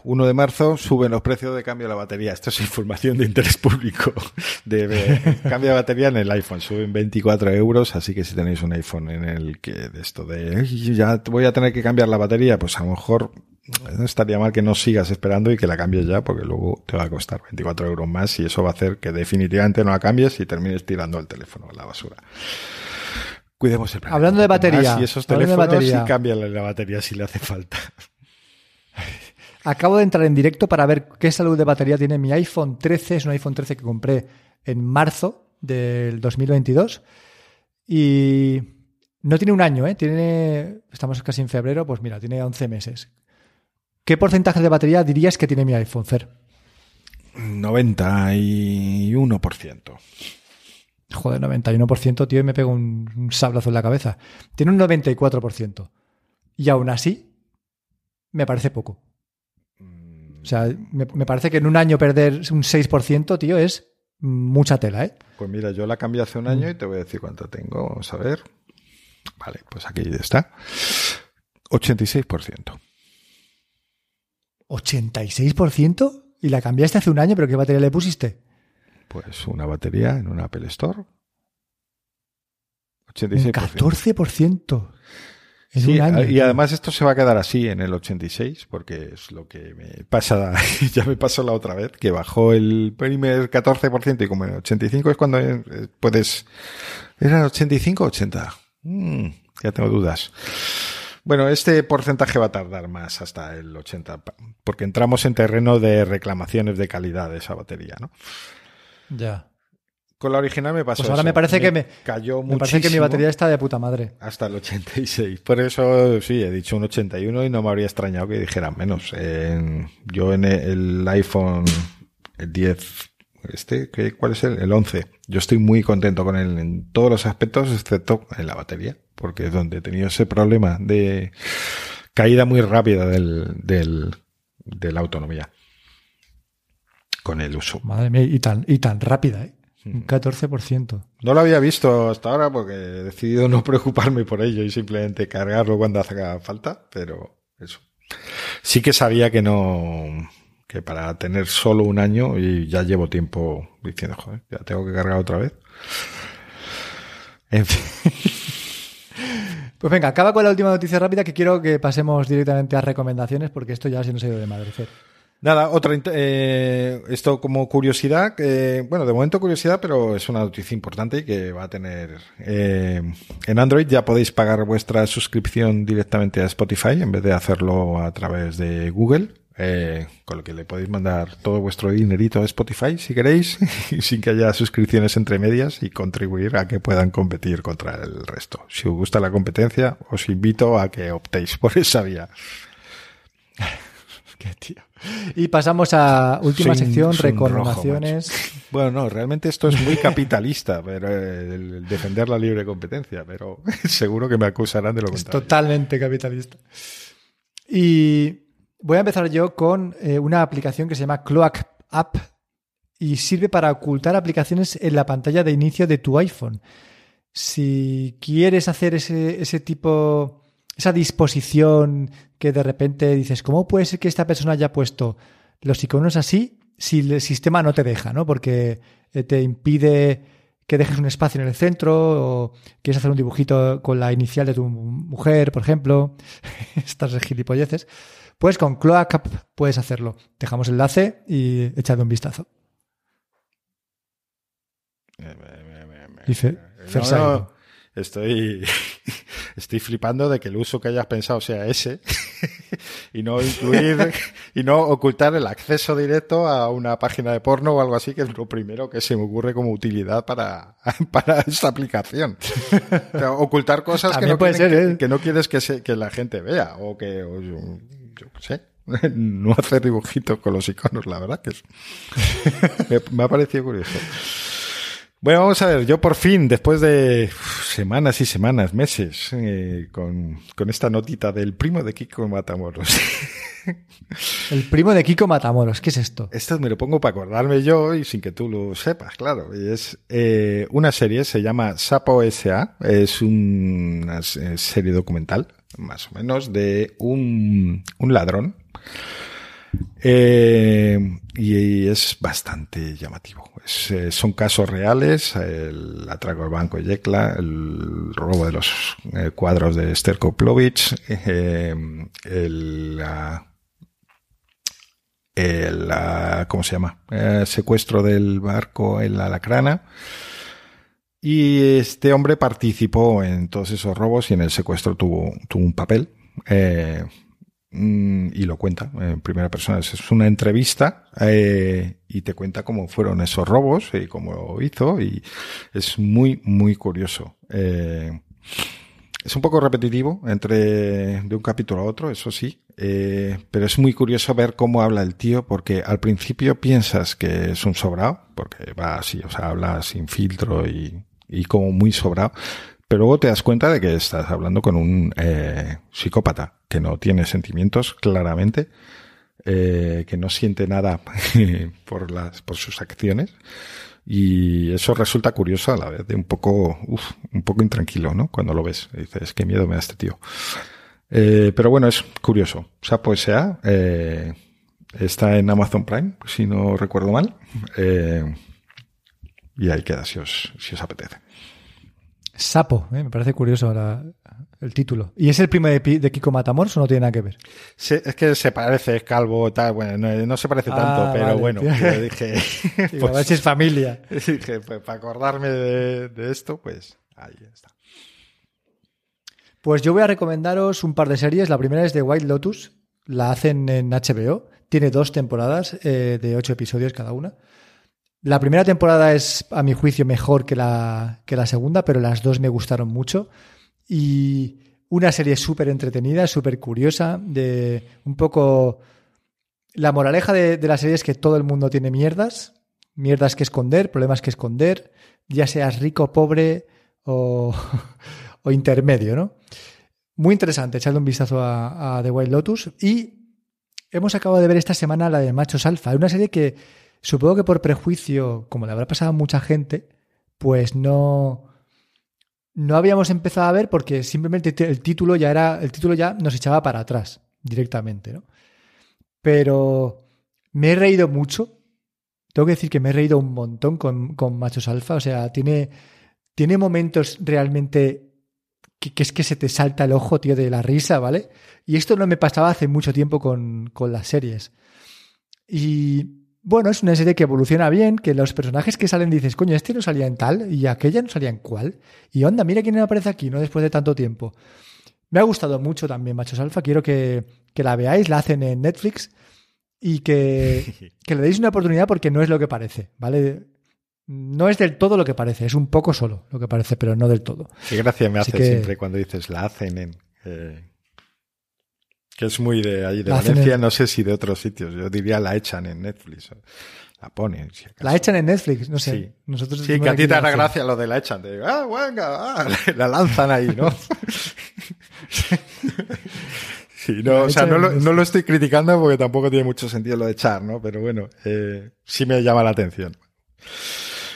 1 de marzo suben los precios de cambio de la batería. Esto es información de interés público. (laughs) De, cambio de batería en el iPhone. Suben 24 euros, así que si tenéis un iPhone en el que de esto de ya voy a tener que cambiar la batería, pues a lo mejor no estaría mal que no sigas esperando y que la cambies ya, porque luego te va a costar 24 euros más y eso va a hacer que definitivamente no la cambies y termines tirando el teléfono a la basura. Cuidemos el planeta. Hablando de batería. Y esos teléfonos de batería. sí cámbiale la batería si le hace falta. (laughs) Acabo de entrar en directo para ver qué salud de batería tiene mi iPhone 13. Es un iPhone 13 que compré en marzo del 2022. Y no tiene un año, ¿eh? Tiene, estamos casi en febrero, pues mira, tiene 11 meses. ¿Qué porcentaje de batería dirías que tiene mi iPhone, Fer? 91%. Joder, 91%, tío, y me pego un, sablazo en la cabeza. Tiene un 94%. Y aún así, me parece poco. O sea, me, parece que en un año perder un 6%, tío, es mucha tela, ¿eh? Pues mira, yo la cambié hace un año y te voy a decir cuánto tengo. Vamos a ver. Vale, pues aquí está. 86%. ¿86%? ¿Y la cambiaste hace un año? ¿Pero qué batería le pusiste? Pues una batería en un Apple Store. 86%. 14%. sí, y además esto se va a quedar así en el 86, porque es lo que me pasa, (laughs) ya me pasó la otra vez, que bajó el primer 14% y como en 85 es cuando eh, puedes... ¿Era 85 o 80? Mm, ya tengo dudas. Bueno, este porcentaje va a tardar más hasta el 80, porque entramos en terreno de reclamaciones de calidad de esa batería, ¿no? Ya. Con la original me pasó. Pues ahora me parece que me cayó Me parece que mi batería está de puta madre. Hasta el 86. Por eso sí, he dicho un 81 y no me habría extrañado que dijeran menos. yo en el iPhone 10, este, ¿cuál es el? El 11. Yo estoy muy contento con él en todos los aspectos, excepto en la batería, porque es donde he tenido ese problema de caída muy rápida del, del, de la autonomía con el uso. Madre mía, y tan, y tan rápida, ¿eh? Un 14%. No lo había visto hasta ahora porque he decidido no preocuparme por ello y simplemente cargarlo cuando haga falta, pero eso. Sí que sabía que no, que para tener solo un año y ya llevo tiempo diciendo, joder, ya tengo que cargar otra vez. En fin. (laughs) Pues venga, acaba con la última noticia rápida que quiero que pasemos directamente a recomendaciones porque esto ya se nos ha ido de madre. Nada, otra, eh, esto como curiosidad, bueno, de momento curiosidad, pero es una noticia importante y que va a tener, eh, en Android ya podéis pagar vuestra suscripción directamente a Spotify en vez de hacerlo a través de Google. Eh, con lo que le podéis mandar todo vuestro dinerito a Spotify si queréis, (laughs) sin que haya suscripciones entre medias y contribuir a que puedan competir contra el resto. Si os gusta la competencia, os invito a que optéis por esa vía. (laughs) Qué tío. (laughs) Y pasamos a última sección, recomendaciones. bueno, no, realmente esto es muy capitalista, pero eh, el defender la libre competencia, pero (laughs) seguro que me acusarán de lo contrario. Es totalmente capitalista. Y voy a empezar yo con eh, una aplicación que se llama Cloak App y sirve para ocultar aplicaciones en la pantalla de inicio de tu iPhone. Si quieres hacer ese, ese tipo esa disposición que de repente dices, ¿cómo puede ser que esta persona haya puesto los iconos así si el sistema no te deja, ¿no? Porque eh, te impide que dejes un espacio en el centro o quieres hacer un dibujito con la inicial de tu mujer, por ejemplo, (laughs) estas gilipolleces, pues con Cloak puedes hacerlo. Dejamos el enlace y échale un vistazo. Dice, estoy (laughs) estoy flipando de que el uso que hayas pensado sea ese (laughs) y no incluir y no ocultar el acceso directo a una página de porno o algo así, que es lo primero que se me ocurre como utilidad para, (laughs) para esta aplicación. ocultar cosas que no, ¿eh? que, no, quieres que, se, que la gente vea o que, yo, sé, no hacer dibujitos con los iconos, la verdad que es, me, me ha parecido curioso. Bueno, vamos a ver, yo por fin, después de semanas y semanas, meses, eh, con, con, esta notita del primo de Kiko Matamoros. (laughs) El primo de Kiko Matamoros, ¿qué es esto? Esto me lo pongo para acordarme yo y sin que tú lo sepas, claro. Es eh, una serie, se llama Sapo S.A., es una serie documental, más o menos, de un, un ladrón eh, y es bastante llamativo. Eh, son casos reales, el atraco del banco de Yekla, el robo de los eh, cuadros de Esther Koplovich, el, ¿cómo se llama? Secuestro del barco en la Lacrana. Y este hombre participó en todos esos robos y en el secuestro tuvo, tuvo un papel. Y lo cuenta en primera persona. Es una entrevista eh, y te cuenta cómo fueron esos robos y cómo lo hizo y es muy, muy curioso. Eh, es un poco repetitivo entre de un capítulo a otro, eso sí, eh, pero es muy curioso ver cómo habla el tío porque al principio piensas que es un sobrado, porque va así, o sea, habla sin filtro y, y como muy sobrado, pero luego te das cuenta de que estás hablando con un eh, psicópata que no tiene sentimientos claramente, eh, que no siente nada (laughs) por las por sus acciones y eso resulta curioso a la vez de un poco uf, un poco intranquilo, ¿no? Cuando lo ves dices qué miedo me da este tío. Eh, pero bueno es curioso. O sea, pues sea eh, está en Amazon Prime si no recuerdo mal eh, y ahí queda si os si os apetece. Sapo, ¿eh? me parece curioso el título. ¿Y es el primo de, Kiko Matamoros o no tiene nada que ver? es que se parece, es calvo, tal, bueno, no, se parece tanto, ah, pero bueno, (laughs) dije... pues, a ver si es familia. (laughs) Dije, pues para acordarme de, esto, pues ahí está. Pues yo voy a recomendaros un par de series. La primera es de White Lotus, la hacen en HBO, tiene dos temporadas eh, de ocho episodios cada una. La primera temporada es, a mi juicio, mejor que la, que la segunda, pero las dos me gustaron mucho. Y una serie súper entretenida, súper curiosa, de un poco... La moraleja de, la serie es que todo el mundo tiene mierdas, mierdas que esconder, problemas que esconder, ya seas rico, pobre o, (laughs) o intermedio, ¿no? Muy interesante, echarle un vistazo a, a The Wild Lotus. Y hemos acabado de ver esta semana la de Machos Alfa, una serie que Supongo que por prejuicio, como le habrá pasado a mucha gente, pues no, no habíamos empezado a ver porque simplemente el título ya era, el título ya nos echaba para atrás directamente, ¿no? Pero me he reído mucho. Tengo que decir que me he reído un montón con, con Machos Alfa. O sea, tiene, tiene momentos realmente que, es que se te salta el ojo, tío, de la risa, ¿vale? Y esto no me pasaba hace mucho tiempo con, con las series. Y bueno, es una serie que evoluciona bien, que los personajes que salen dices, coño, este no salía en tal y aquella no salía en cuál. Y onda, mira quién aparece aquí, ¿no? Después de tanto tiempo. Me ha gustado mucho también Machos Alfa, quiero que, la veáis, la hacen en Netflix y (laughs) que, le deis una oportunidad porque no es lo que parece, ¿vale? No es del todo lo que parece, es un poco solo lo que parece, pero no del todo. Qué gracia me hace siempre cuando dices la hacen en... Eh, que es muy de ahí, de Valencia, no sé si de otros sitios. Yo diría la echan en Netflix. La ponen. la echan en Netflix, no sé. Sí, Nosotros sí que a ti te hará gracia lo de la echan. Te ah, venga, ah, (laughs) la lanzan ahí, ¿no? (laughs) sí, no, o sea, no lo, no lo, estoy criticando porque tampoco tiene mucho sentido lo de echar, ¿no? Pero bueno, eh, sí me llama la atención.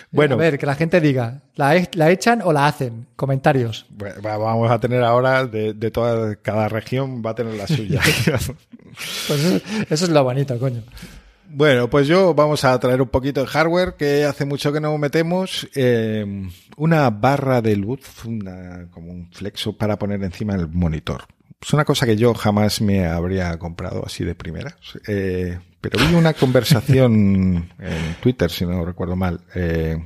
(laughs) Bueno. A ver, que la gente diga, ¿la, e-, la echan o la hacen? Comentarios. Bueno, vamos a tener ahora de, de toda cada región va a tener la suya. (laughs) pues eso, es lo bonito, coño. Bueno, pues yo vamos a traer un poquito de hardware que hace mucho que no metemos. Eh, una barra de luz, una, como un flexo para poner encima del monitor. Es una cosa que yo jamás me habría comprado así de primera. Eh, pero vi una conversación (laughs) en Twitter, si no recuerdo mal, eh,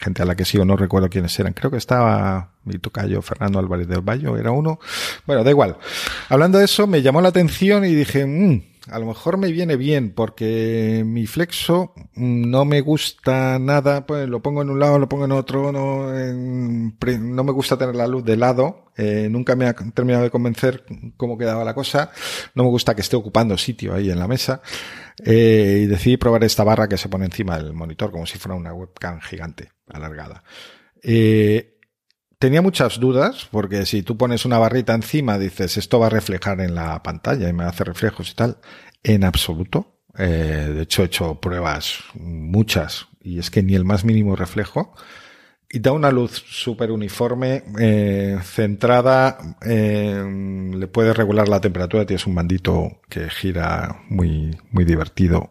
gente a la que sigo, no recuerdo quiénes eran. Creo que estaba mi tocayo Fernando Álvarez del Valle, era uno. Bueno, da igual. Hablando de eso, me llamó la atención y dije, mmm, a lo mejor me viene bien porque mi flexo no me gusta nada, pues lo pongo en un lado, lo pongo en otro, no, no me gusta tener la luz de lado, eh, nunca me ha terminado de convencer cómo quedaba la cosa, no me gusta que esté ocupando sitio ahí en la mesa eh, y decidí probar esta barra que se pone encima del monitor como si fuera una webcam gigante, alargada. Eh, tenía muchas dudas, porque si tú pones una barrita encima, dices, esto va a reflejar en la pantalla y me hace reflejos y tal. En absoluto. Eh, de hecho, he hecho pruebas muchas y es que ni el más mínimo reflejo. Y da una luz súper uniforme, eh, centrada, eh, le puedes regular la temperatura, tienes un bandito que gira muy, muy divertido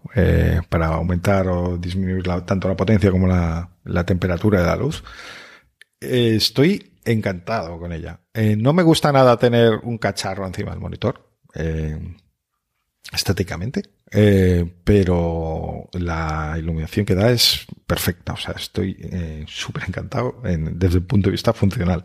para aumentar o disminuir tanto la potencia como la temperatura de la luz. Eh, estoy encantado con ella. Eh, no me gusta nada tener un cacharro encima del monitor, eh, estéticamente, pero la iluminación que da es perfecta. O sea, estoy súper encantado desde el punto de vista funcional.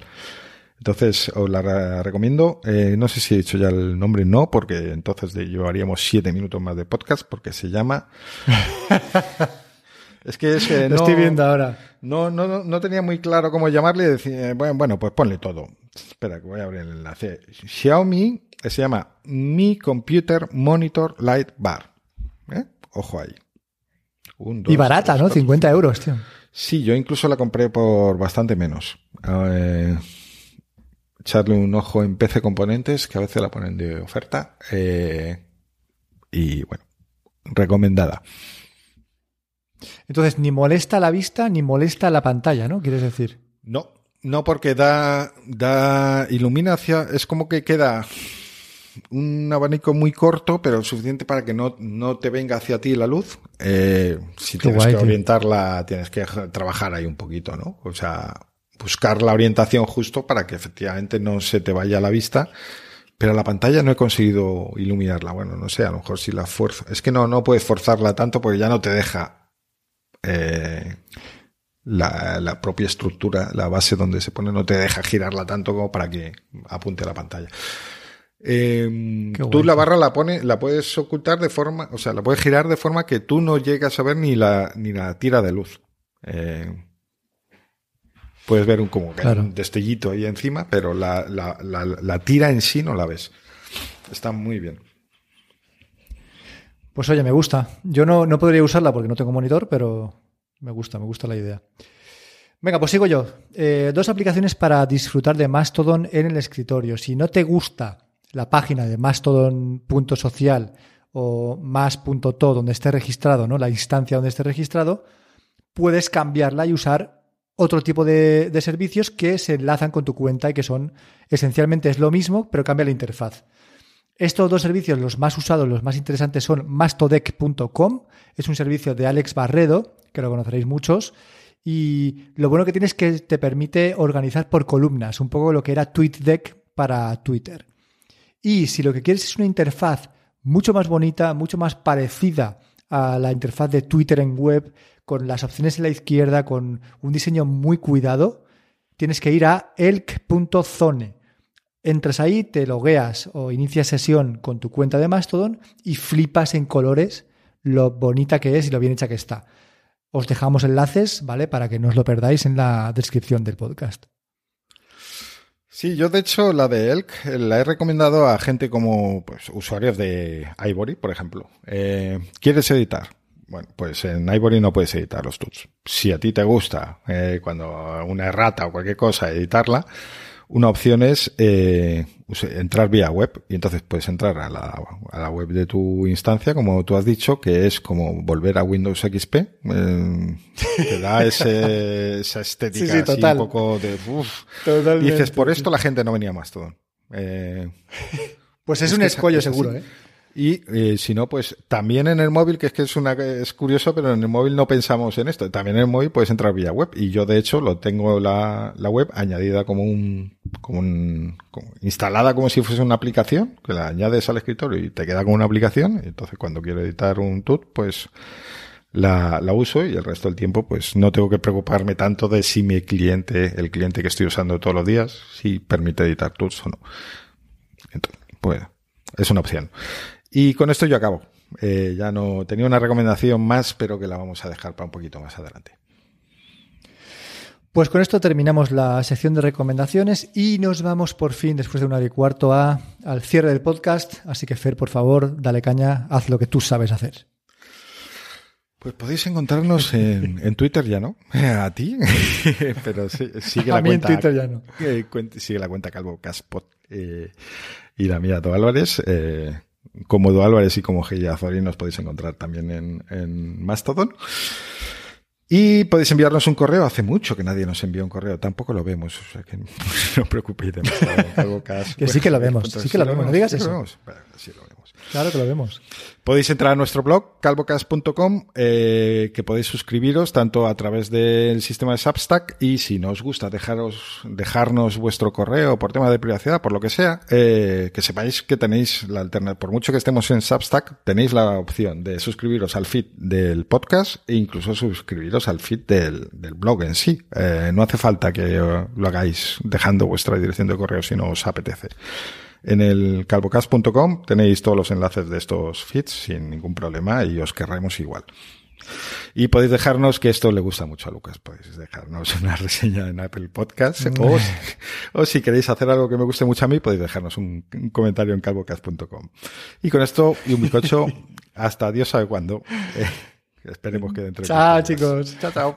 Entonces, os la recomiendo. no sé si he dicho ya el nombre, no, porque entonces llevaríamos siete minutos más de podcast, porque se llama (laughs) Es que es que Lo estoy viendo ahora. No, no, no tenía muy claro cómo llamarle. Decir, bueno, bueno, pues ponle todo. Espera, que voy a abrir el enlace. Xiaomi se llama Mi Computer Monitor Light Bar. ¿Eh? Ojo ahí. Un, dos, y barata, ¿no? 50 euros, tío. Sí, yo incluso la compré por bastante menos. Eh, echarle un ojo en PC Componentes, que a veces la ponen de oferta. Eh, y bueno, recomendada. Entonces, ni molesta la vista ni molesta la pantalla, ¿no? ¿Quieres decir? No, no, porque da, da, ilumina hacia, es como que queda un abanico muy corto, pero suficiente para que no, no te venga hacia ti la luz. Eh, si tienes que orientarla, tienes que trabajar ahí un poquito, ¿no? O sea, buscar la orientación justo para que efectivamente no se te vaya la vista. Pero la pantalla no he conseguido iluminarla. Bueno, no sé, a lo mejor si la fuerza. Es que no, no puedes forzarla tanto porque ya no te deja eh, la, propia estructura, la base donde se pone, no te deja girarla tanto como para que apunte a la pantalla. Em, tú la barra la pones, la puedes ocultar de forma, o sea, la puedes girar de forma que tú no llegas a ver ni la, ni la tira de luz. Eh, puedes ver un como que un destellito ahí encima, pero la, la, la, tira en sí no la ves. Está muy bien. Pues oye, me gusta. Yo no, no podría usarla porque no tengo monitor, pero me gusta, me gusta la idea. Venga, pues sigo yo. Eh, dos aplicaciones para disfrutar de Mastodon en el escritorio. Si no te gusta la página de mastodon.social o más.to donde esté registrado, ¿no? La instancia donde esté registrado, puedes cambiarla y usar otro tipo de, de, servicios que se enlazan con tu cuenta y que son esencialmente es lo mismo, pero cambia la interfaz. Estos dos servicios, los más usados, los más interesantes, son mastodec.com. Es un servicio de Alex Barredo, que lo conoceréis muchos. Y lo bueno que tiene es que te permite organizar por columnas, un poco lo que era TweetDeck para Twitter. Y si lo que quieres es una interfaz mucho más bonita, mucho más parecida a la interfaz de Twitter en web, con las opciones en la izquierda, con un diseño muy cuidado, tienes que ir a elk.zone. Entras ahí, te logueas o inicias sesión con tu cuenta de Mastodon y flipas en colores lo bonita que es y lo bien hecha que está. Os dejamos enlaces, ¿vale? Para que no os lo perdáis en la descripción del podcast. Sí, yo de hecho la de Elk la he recomendado a gente como pues, usuarios de Ivory, por ejemplo. Eh, ¿Quieres editar? Bueno, pues en Ivory no puedes editar los tuts. Si a ti te gusta eh, cuando una errata o cualquier cosa editarla, una opción es eh, entrar vía web y entonces puedes entrar a la, a la, web de tu instancia, como tú has dicho, que es como volver a Windows XP. Eh, te da ese, (laughs) esa estética así un poco de... Uf. dices, por esto la gente no venía más todo. Eh, (laughs) pues es, un escollo seguro, ¿eh? Y eh, si no, pues también en el móvil, que es que es una es curioso, pero en el móvil no pensamos en esto. También en el móvil puedes entrar vía web. Y yo de hecho lo tengo la, la web añadida como un, como un, instalada como si fuese una aplicación, que la añades al escritorio y te queda como una aplicación. Entonces cuando quiero editar un tut, pues la, la, uso y el resto del tiempo pues no tengo que preocuparme tanto de si mi cliente, el cliente que estoy usando todos los días, si permite editar tools o no. Entonces, pues es una opción. Y con esto yo acabo. Eh, ya no tenía una recomendación más, pero que la vamos a dejar para un poquito más adelante. Pues con esto terminamos la sección de recomendaciones y nos vamos por fin, después de una hora y cuarto, a, al cierre del podcast. Así que, Fer, por favor, dale caña, haz lo que tú sabes hacer. Pues podéis encontrarnos (laughs) en, en Twitter ya, ¿no? (laughs) A ti, (laughs) pero sí, sigue la a mí cuenta. en Twitter ya no. Eh, sigue la cuenta Calvo Caspot eh, y la mía Do Álvarez. Eh, como Do Álvarez y como Geya Azorín nos podéis encontrar también en, en Mastodon. Y podéis enviarnos un correo. Hace mucho que nadie nos envía un correo. Tampoco lo vemos. O sea que (laughs) no os preocupéis demasiado. (laughs) que sí que lo vemos. Sí que lo vemos. No digas eso. Claro que lo vemos. Podéis entrar a nuestro blog, calvocast.com, eh, que podéis suscribiros tanto a través del sistema de Substack y si no os gusta dejaros, dejarnos vuestro correo por tema de privacidad, por lo que sea, eh, que sepáis que tenéis la alternativa. Por mucho que estemos en Substack, tenéis la opción de suscribiros al feed del podcast e incluso suscribiros al feed del, blog en sí. Eh, no hace falta que lo hagáis dejando vuestra dirección de correo si no os apetece. En el calvocast.com tenéis todos los enlaces de estos feeds sin ningún problema y os querremos igual. Y podéis dejarnos, que esto le gusta mucho a Lucas, podéis dejarnos (laughs) una reseña en Apple Podcasts (laughs) o, o, si queréis hacer algo que me guste mucho a mí, podéis dejarnos un, un comentario en calvocast.com. Y con esto y un bizcocho, (laughs) hasta Dios sabe cuándo. Eh, esperemos que dentro de Chao chicos. Chao, chao.